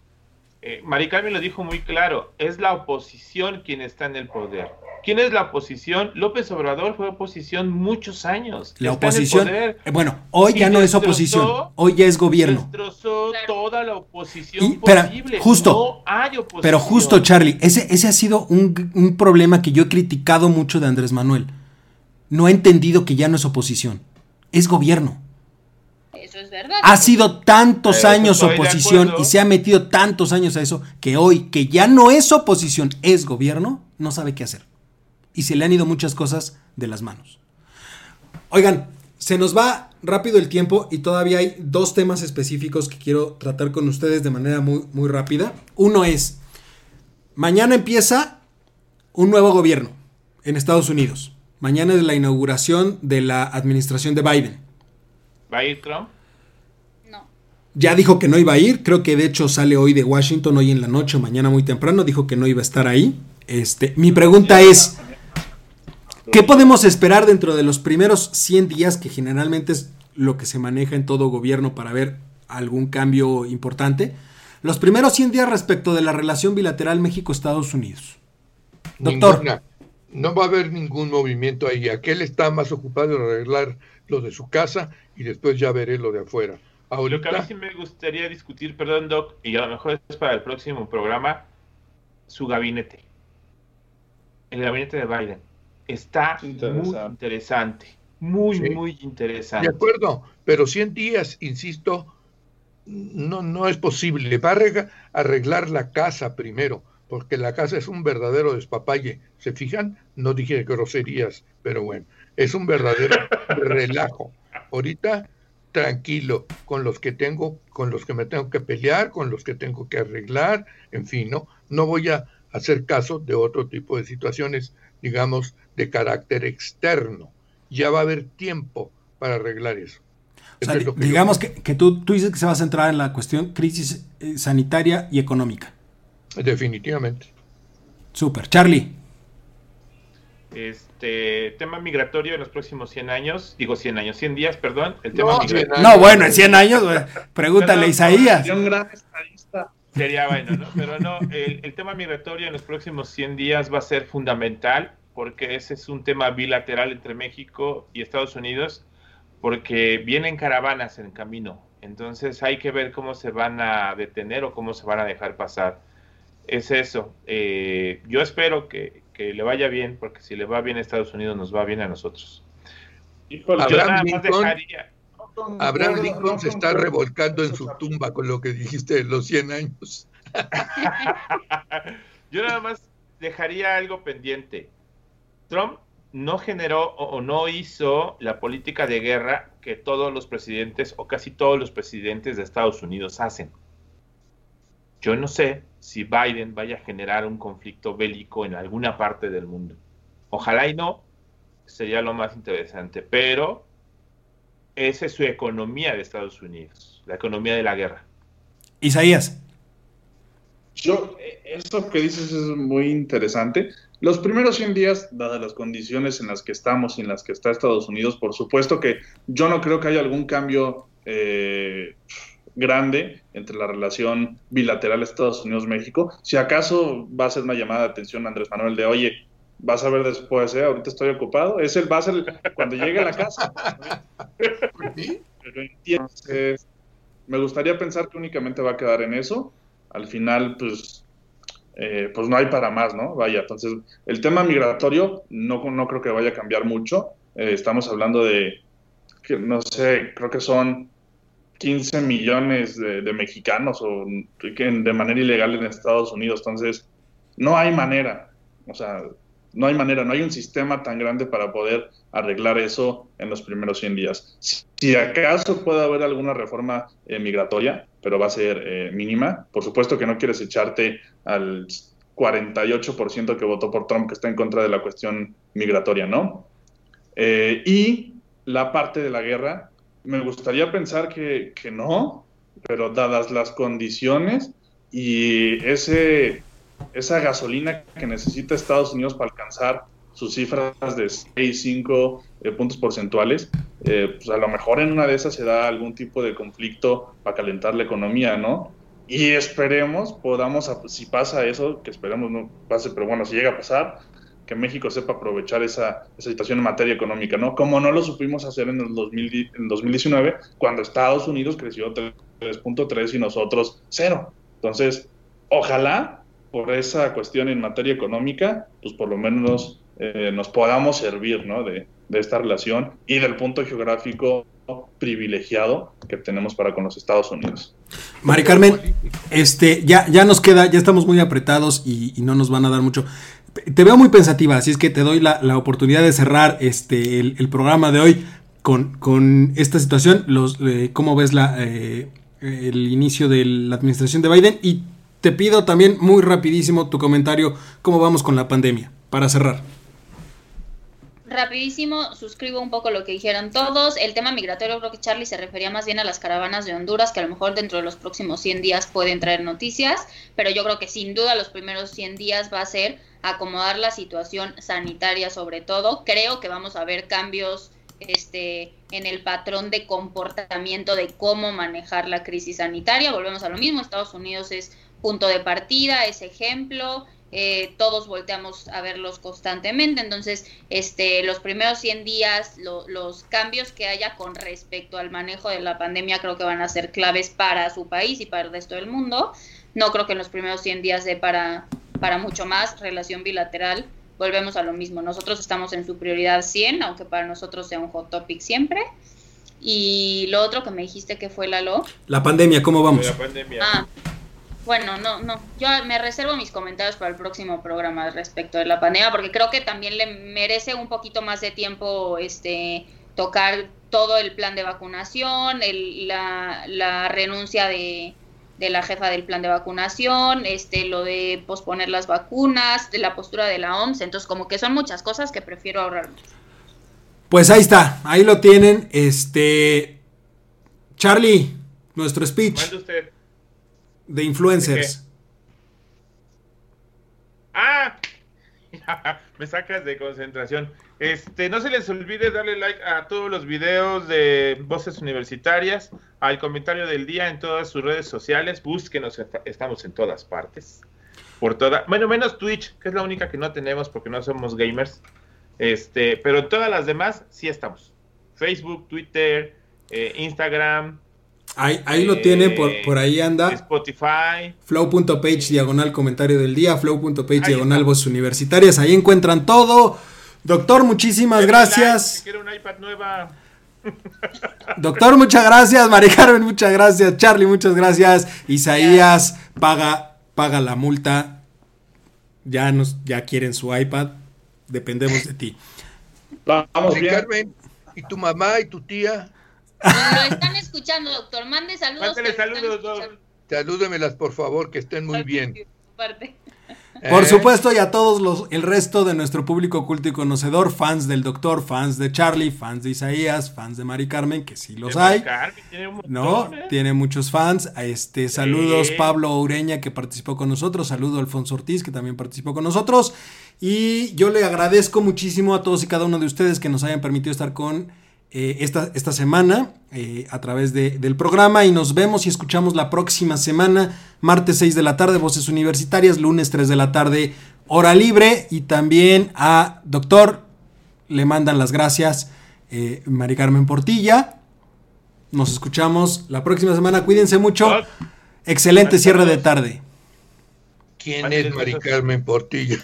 Eh, Mari Carmen lo dijo muy claro, es la oposición quien está en el poder. ¿Quién es la oposición? López Obrador fue oposición muchos años. La Está oposición... poder. eh, Bueno, hoy Y ya no es oposición, hoy ya es gobierno. Destrozó toda la oposición Y, posible. justo, No hay oposición. Pero justo, Charlie, ese, ese ha sido un, un problema que yo he criticado mucho de Andrés Manuel. No ha entendido que ya no es oposición, es gobierno. Eso es verdad. Ha sido tantos años oposición y se ha metido tantos años a eso que hoy, que ya no es oposición, es gobierno, no sabe qué hacer. Y se le han ido muchas cosas de las manos. Oigan, se nos va rápido el tiempo y todavía hay dos temas específicos que quiero tratar con ustedes de manera muy, muy rápida. Uno es, mañana empieza un nuevo gobierno en Estados Unidos. Mañana es la inauguración de la administración de Biden. ¿Va a ir Trump? No. Ya dijo que no iba a ir, creo que de hecho sale hoy de Washington, hoy en la noche o mañana muy temprano, dijo que no iba a estar ahí. Este, mi pregunta es, ¿qué podemos esperar dentro de los primeros 100 días, que generalmente es lo que se maneja en todo gobierno para ver algún cambio importante? Los primeros 100 días respecto de la relación bilateral México-Estados Unidos. Doctor. Ninguna. No va a haber ningún movimiento ahí. Aquel está más ocupado en arreglar lo de su casa y después ya veré lo de afuera. Lo que a mí sí me gustaría discutir, perdón, Doc, y a lo mejor es para el próximo programa, su gabinete. El gabinete de Biden. Está muy Interesante. Muy, Sí. muy de interesante. acuerdo, pero 100 días, insisto, no, no es posible. Va a arreg- arreglar la casa primero, porque la casa es un verdadero despapalle. ¿Se fijan? No dije groserías, pero bueno, es un verdadero *laughs* relajo. Ahorita, tranquilo, con los que tengo, con los que me tengo que pelear, con los que tengo que arreglar, en fin, ¿no? No voy a hacer caso de otro tipo de situaciones, digamos, de carácter externo. Ya va a haber tiempo para arreglar eso. O sea, es yo digamos que, que tú, tú dices que se va a centrar en la cuestión crisis eh, sanitaria y económica. Definitivamente. Súper. Charlie. Este tema migratorio en los próximos 100 años, digo 100 años, 100 días, perdón, el tema No, migratorio. 100 No, bueno, en 100 años. Pregúntale a Isaías. Gran Sería bueno, ¿no? Pero no, el, tema migratorio en los próximos 100 días va a ser fundamental porque ese es un tema bilateral entre México y Estados Unidos porque vienen caravanas en camino. Entonces hay que ver cómo se van a detener o cómo se van a dejar pasar. Es eso. Eh, yo espero que, que, le vaya bien porque si le va bien a Estados Unidos nos va bien a nosotros. Abraham Lincoln, Abraham Lincoln se está revolcando en su tumba con lo que dijiste de los 100 años. *laughs* Yo nada más dejaría algo pendiente. Trump no generó o no hizo la política de guerra que todos los presidentes o casi todos los presidentes de Estados Unidos hacen. Yo no sé si Biden vaya a generar un conflicto bélico en alguna parte del mundo. Ojalá y no, sería lo más interesante, pero esa es su economía de Estados Unidos, la economía de la guerra. Isaías. Yo, eso que dices es muy interesante. Los primeros 100 días, dadas las condiciones en las que estamos y en las que está Estados Unidos, por supuesto que yo no creo que haya algún cambio eh, grande entre la relación bilateral Estados Unidos-México. Si acaso va a ser una llamada de atención Andrés Manuel de, oye, vas a ver después, ¿eh? ahorita estoy ocupado. Es el, va a ser cuando llegue a la casa. Entonces, me gustaría pensar que únicamente va a quedar en eso. Al final, pues, eh, pues no hay para más, ¿no? Vaya, entonces, el tema migratorio no, no creo que vaya a cambiar mucho. Eh, estamos hablando de, que, no sé, creo que son 15 millones de, de mexicanos o de manera ilegal en Estados Unidos. Entonces, no hay manera. O sea, no hay manera, no hay un sistema tan grande para poder arreglar eso en los primeros 100 días. Si, acaso puede haber alguna reforma eh, migratoria, pero va a ser eh, mínima. Por supuesto que no quieres echarte al 48% que votó por Trump, que está en contra de la cuestión migratoria, ¿no? Eh, y la parte de la guerra, me gustaría pensar que, que no, pero dadas las condiciones y ese esa gasolina que necesita Estados Unidos para alcanzar sus cifras de 6, 5 eh, puntos porcentuales, eh, pues a lo mejor en una de esas se da algún tipo de conflicto para calentar la economía, ¿no? Y esperemos, podamos, si pasa eso, que esperemos no pase, pero bueno, si llega a pasar, que México sepa aprovechar esa, esa situación en materia económica, ¿no? Como no lo supimos hacer en el 2000, en 2019, cuando Estados Unidos creció 3.3 y nosotros 0. Entonces, ojalá por esa cuestión en materia económica, pues por lo menos eh, nos podamos servir ¿no? de, esta relación y del punto geográfico privilegiado que tenemos para con los Estados Unidos. Mari Carmen, este, ya, ya nos queda, ya estamos muy apretados y, no nos van a dar mucho. Te veo muy pensativa, así es que te doy la, oportunidad de cerrar este, el, programa de hoy con, con esta situación. Los, eh, ¿Cómo ves la, eh, el inicio de la administración de Biden? Y te pido también muy rapidísimo tu comentario, cómo vamos con la pandemia, para cerrar. Rapidísimo, suscribo un poco lo que dijeron todos. El tema migratorio, creo que Charlie se refería más bien a las caravanas de Honduras, que a lo mejor dentro de los próximos 100 días pueden traer noticias, pero yo creo que sin duda los primeros 100 días va a ser acomodar la situación sanitaria sobre todo. Creo que vamos a ver cambios este, en el patrón de comportamiento de cómo manejar la crisis sanitaria. Volvemos a lo mismo, Estados Unidos es punto de partida, ese ejemplo, eh, todos volteamos a verlos constantemente, entonces este, los primeros 100 días, los cambios que haya con respecto al manejo de la pandemia creo que van a ser claves para su país y para el resto del mundo. No creo que en los primeros 100 días de para, para mucho más relación bilateral. Volvemos a lo mismo, nosotros estamos en su prioridad 100, aunque para nosotros sea un hot topic siempre. Y lo otro que me dijiste que fue Lalo. La pandemia, ¿cómo vamos? La pandemia. Ah, bueno, no, no, yo me reservo mis comentarios para el próximo programa respecto de la pandemia, porque creo que también le merece un poquito más de tiempo este tocar todo el plan de vacunación, el, la, la renuncia de, de la jefa del plan de vacunación, este, lo de posponer las vacunas, de la postura de la OMS, entonces como que son muchas cosas que prefiero ahorrar. Pues ahí está, ahí lo tienen, este, Charlie, nuestro speech. usted de influencers. ah, *laughs* Me sacas de concentración. Este, no se les olvide darle like a todos los videos de Voces Universitarias, al comentario del día en todas sus redes sociales. Búsquenos, estamos en todas partes. Por toda, bueno, menos Twitch, que es la única que no tenemos porque no somos gamers. Este, pero en todas las demás sí estamos. Facebook, Twitter, eh, Instagram, Ahí, ahí lo tiene, por, por ahí anda. Spotify. Flow.page diagonal comentario del día, flow.page diagonal voz universitarias. Ahí encuentran todo. Doctor, muchísimas gracias. Quiero una iPad nueva. *laughs* Doctor, muchas gracias. Mari Carmen, muchas gracias. Charlie, muchas gracias. Isaías, paga, paga la multa. Ya nos, ya quieren su iPad. Dependemos de ti. Vamos, Carmen, y tu mamá y tu tía. Lo están escuchando, doctor. Mande saludos. Mándale saludos, doctor. Salúdemelas, por favor, que estén muy bien. Por ¿Eh? supuesto, y a todos los, el resto de nuestro público culto y conocedor, fans del doctor, fans de Charlie, fans de Isaías, fans de Mari Carmen, que sí los hay. no, ¿eh? tiene muchos fans. Este, saludos Pablo Ureña, que participó con nosotros. Saludo Alfonso Ortiz, que también participó con nosotros. Y yo le agradezco muchísimo a todos y cada uno de ustedes que nos hayan permitido estar con eh, esta, esta, semana eh, a través del programa y nos vemos y escuchamos la próxima semana, martes 6 de la tarde, Voces Universitarias, lunes 3 de la tarde, hora libre y también a doctor, le mandan las gracias eh, Mari Carmen Portilla. Nos escuchamos la próxima semana, cuídense mucho. Excelente cierre de tarde. ¿Quién es Mari Carmen Portilla?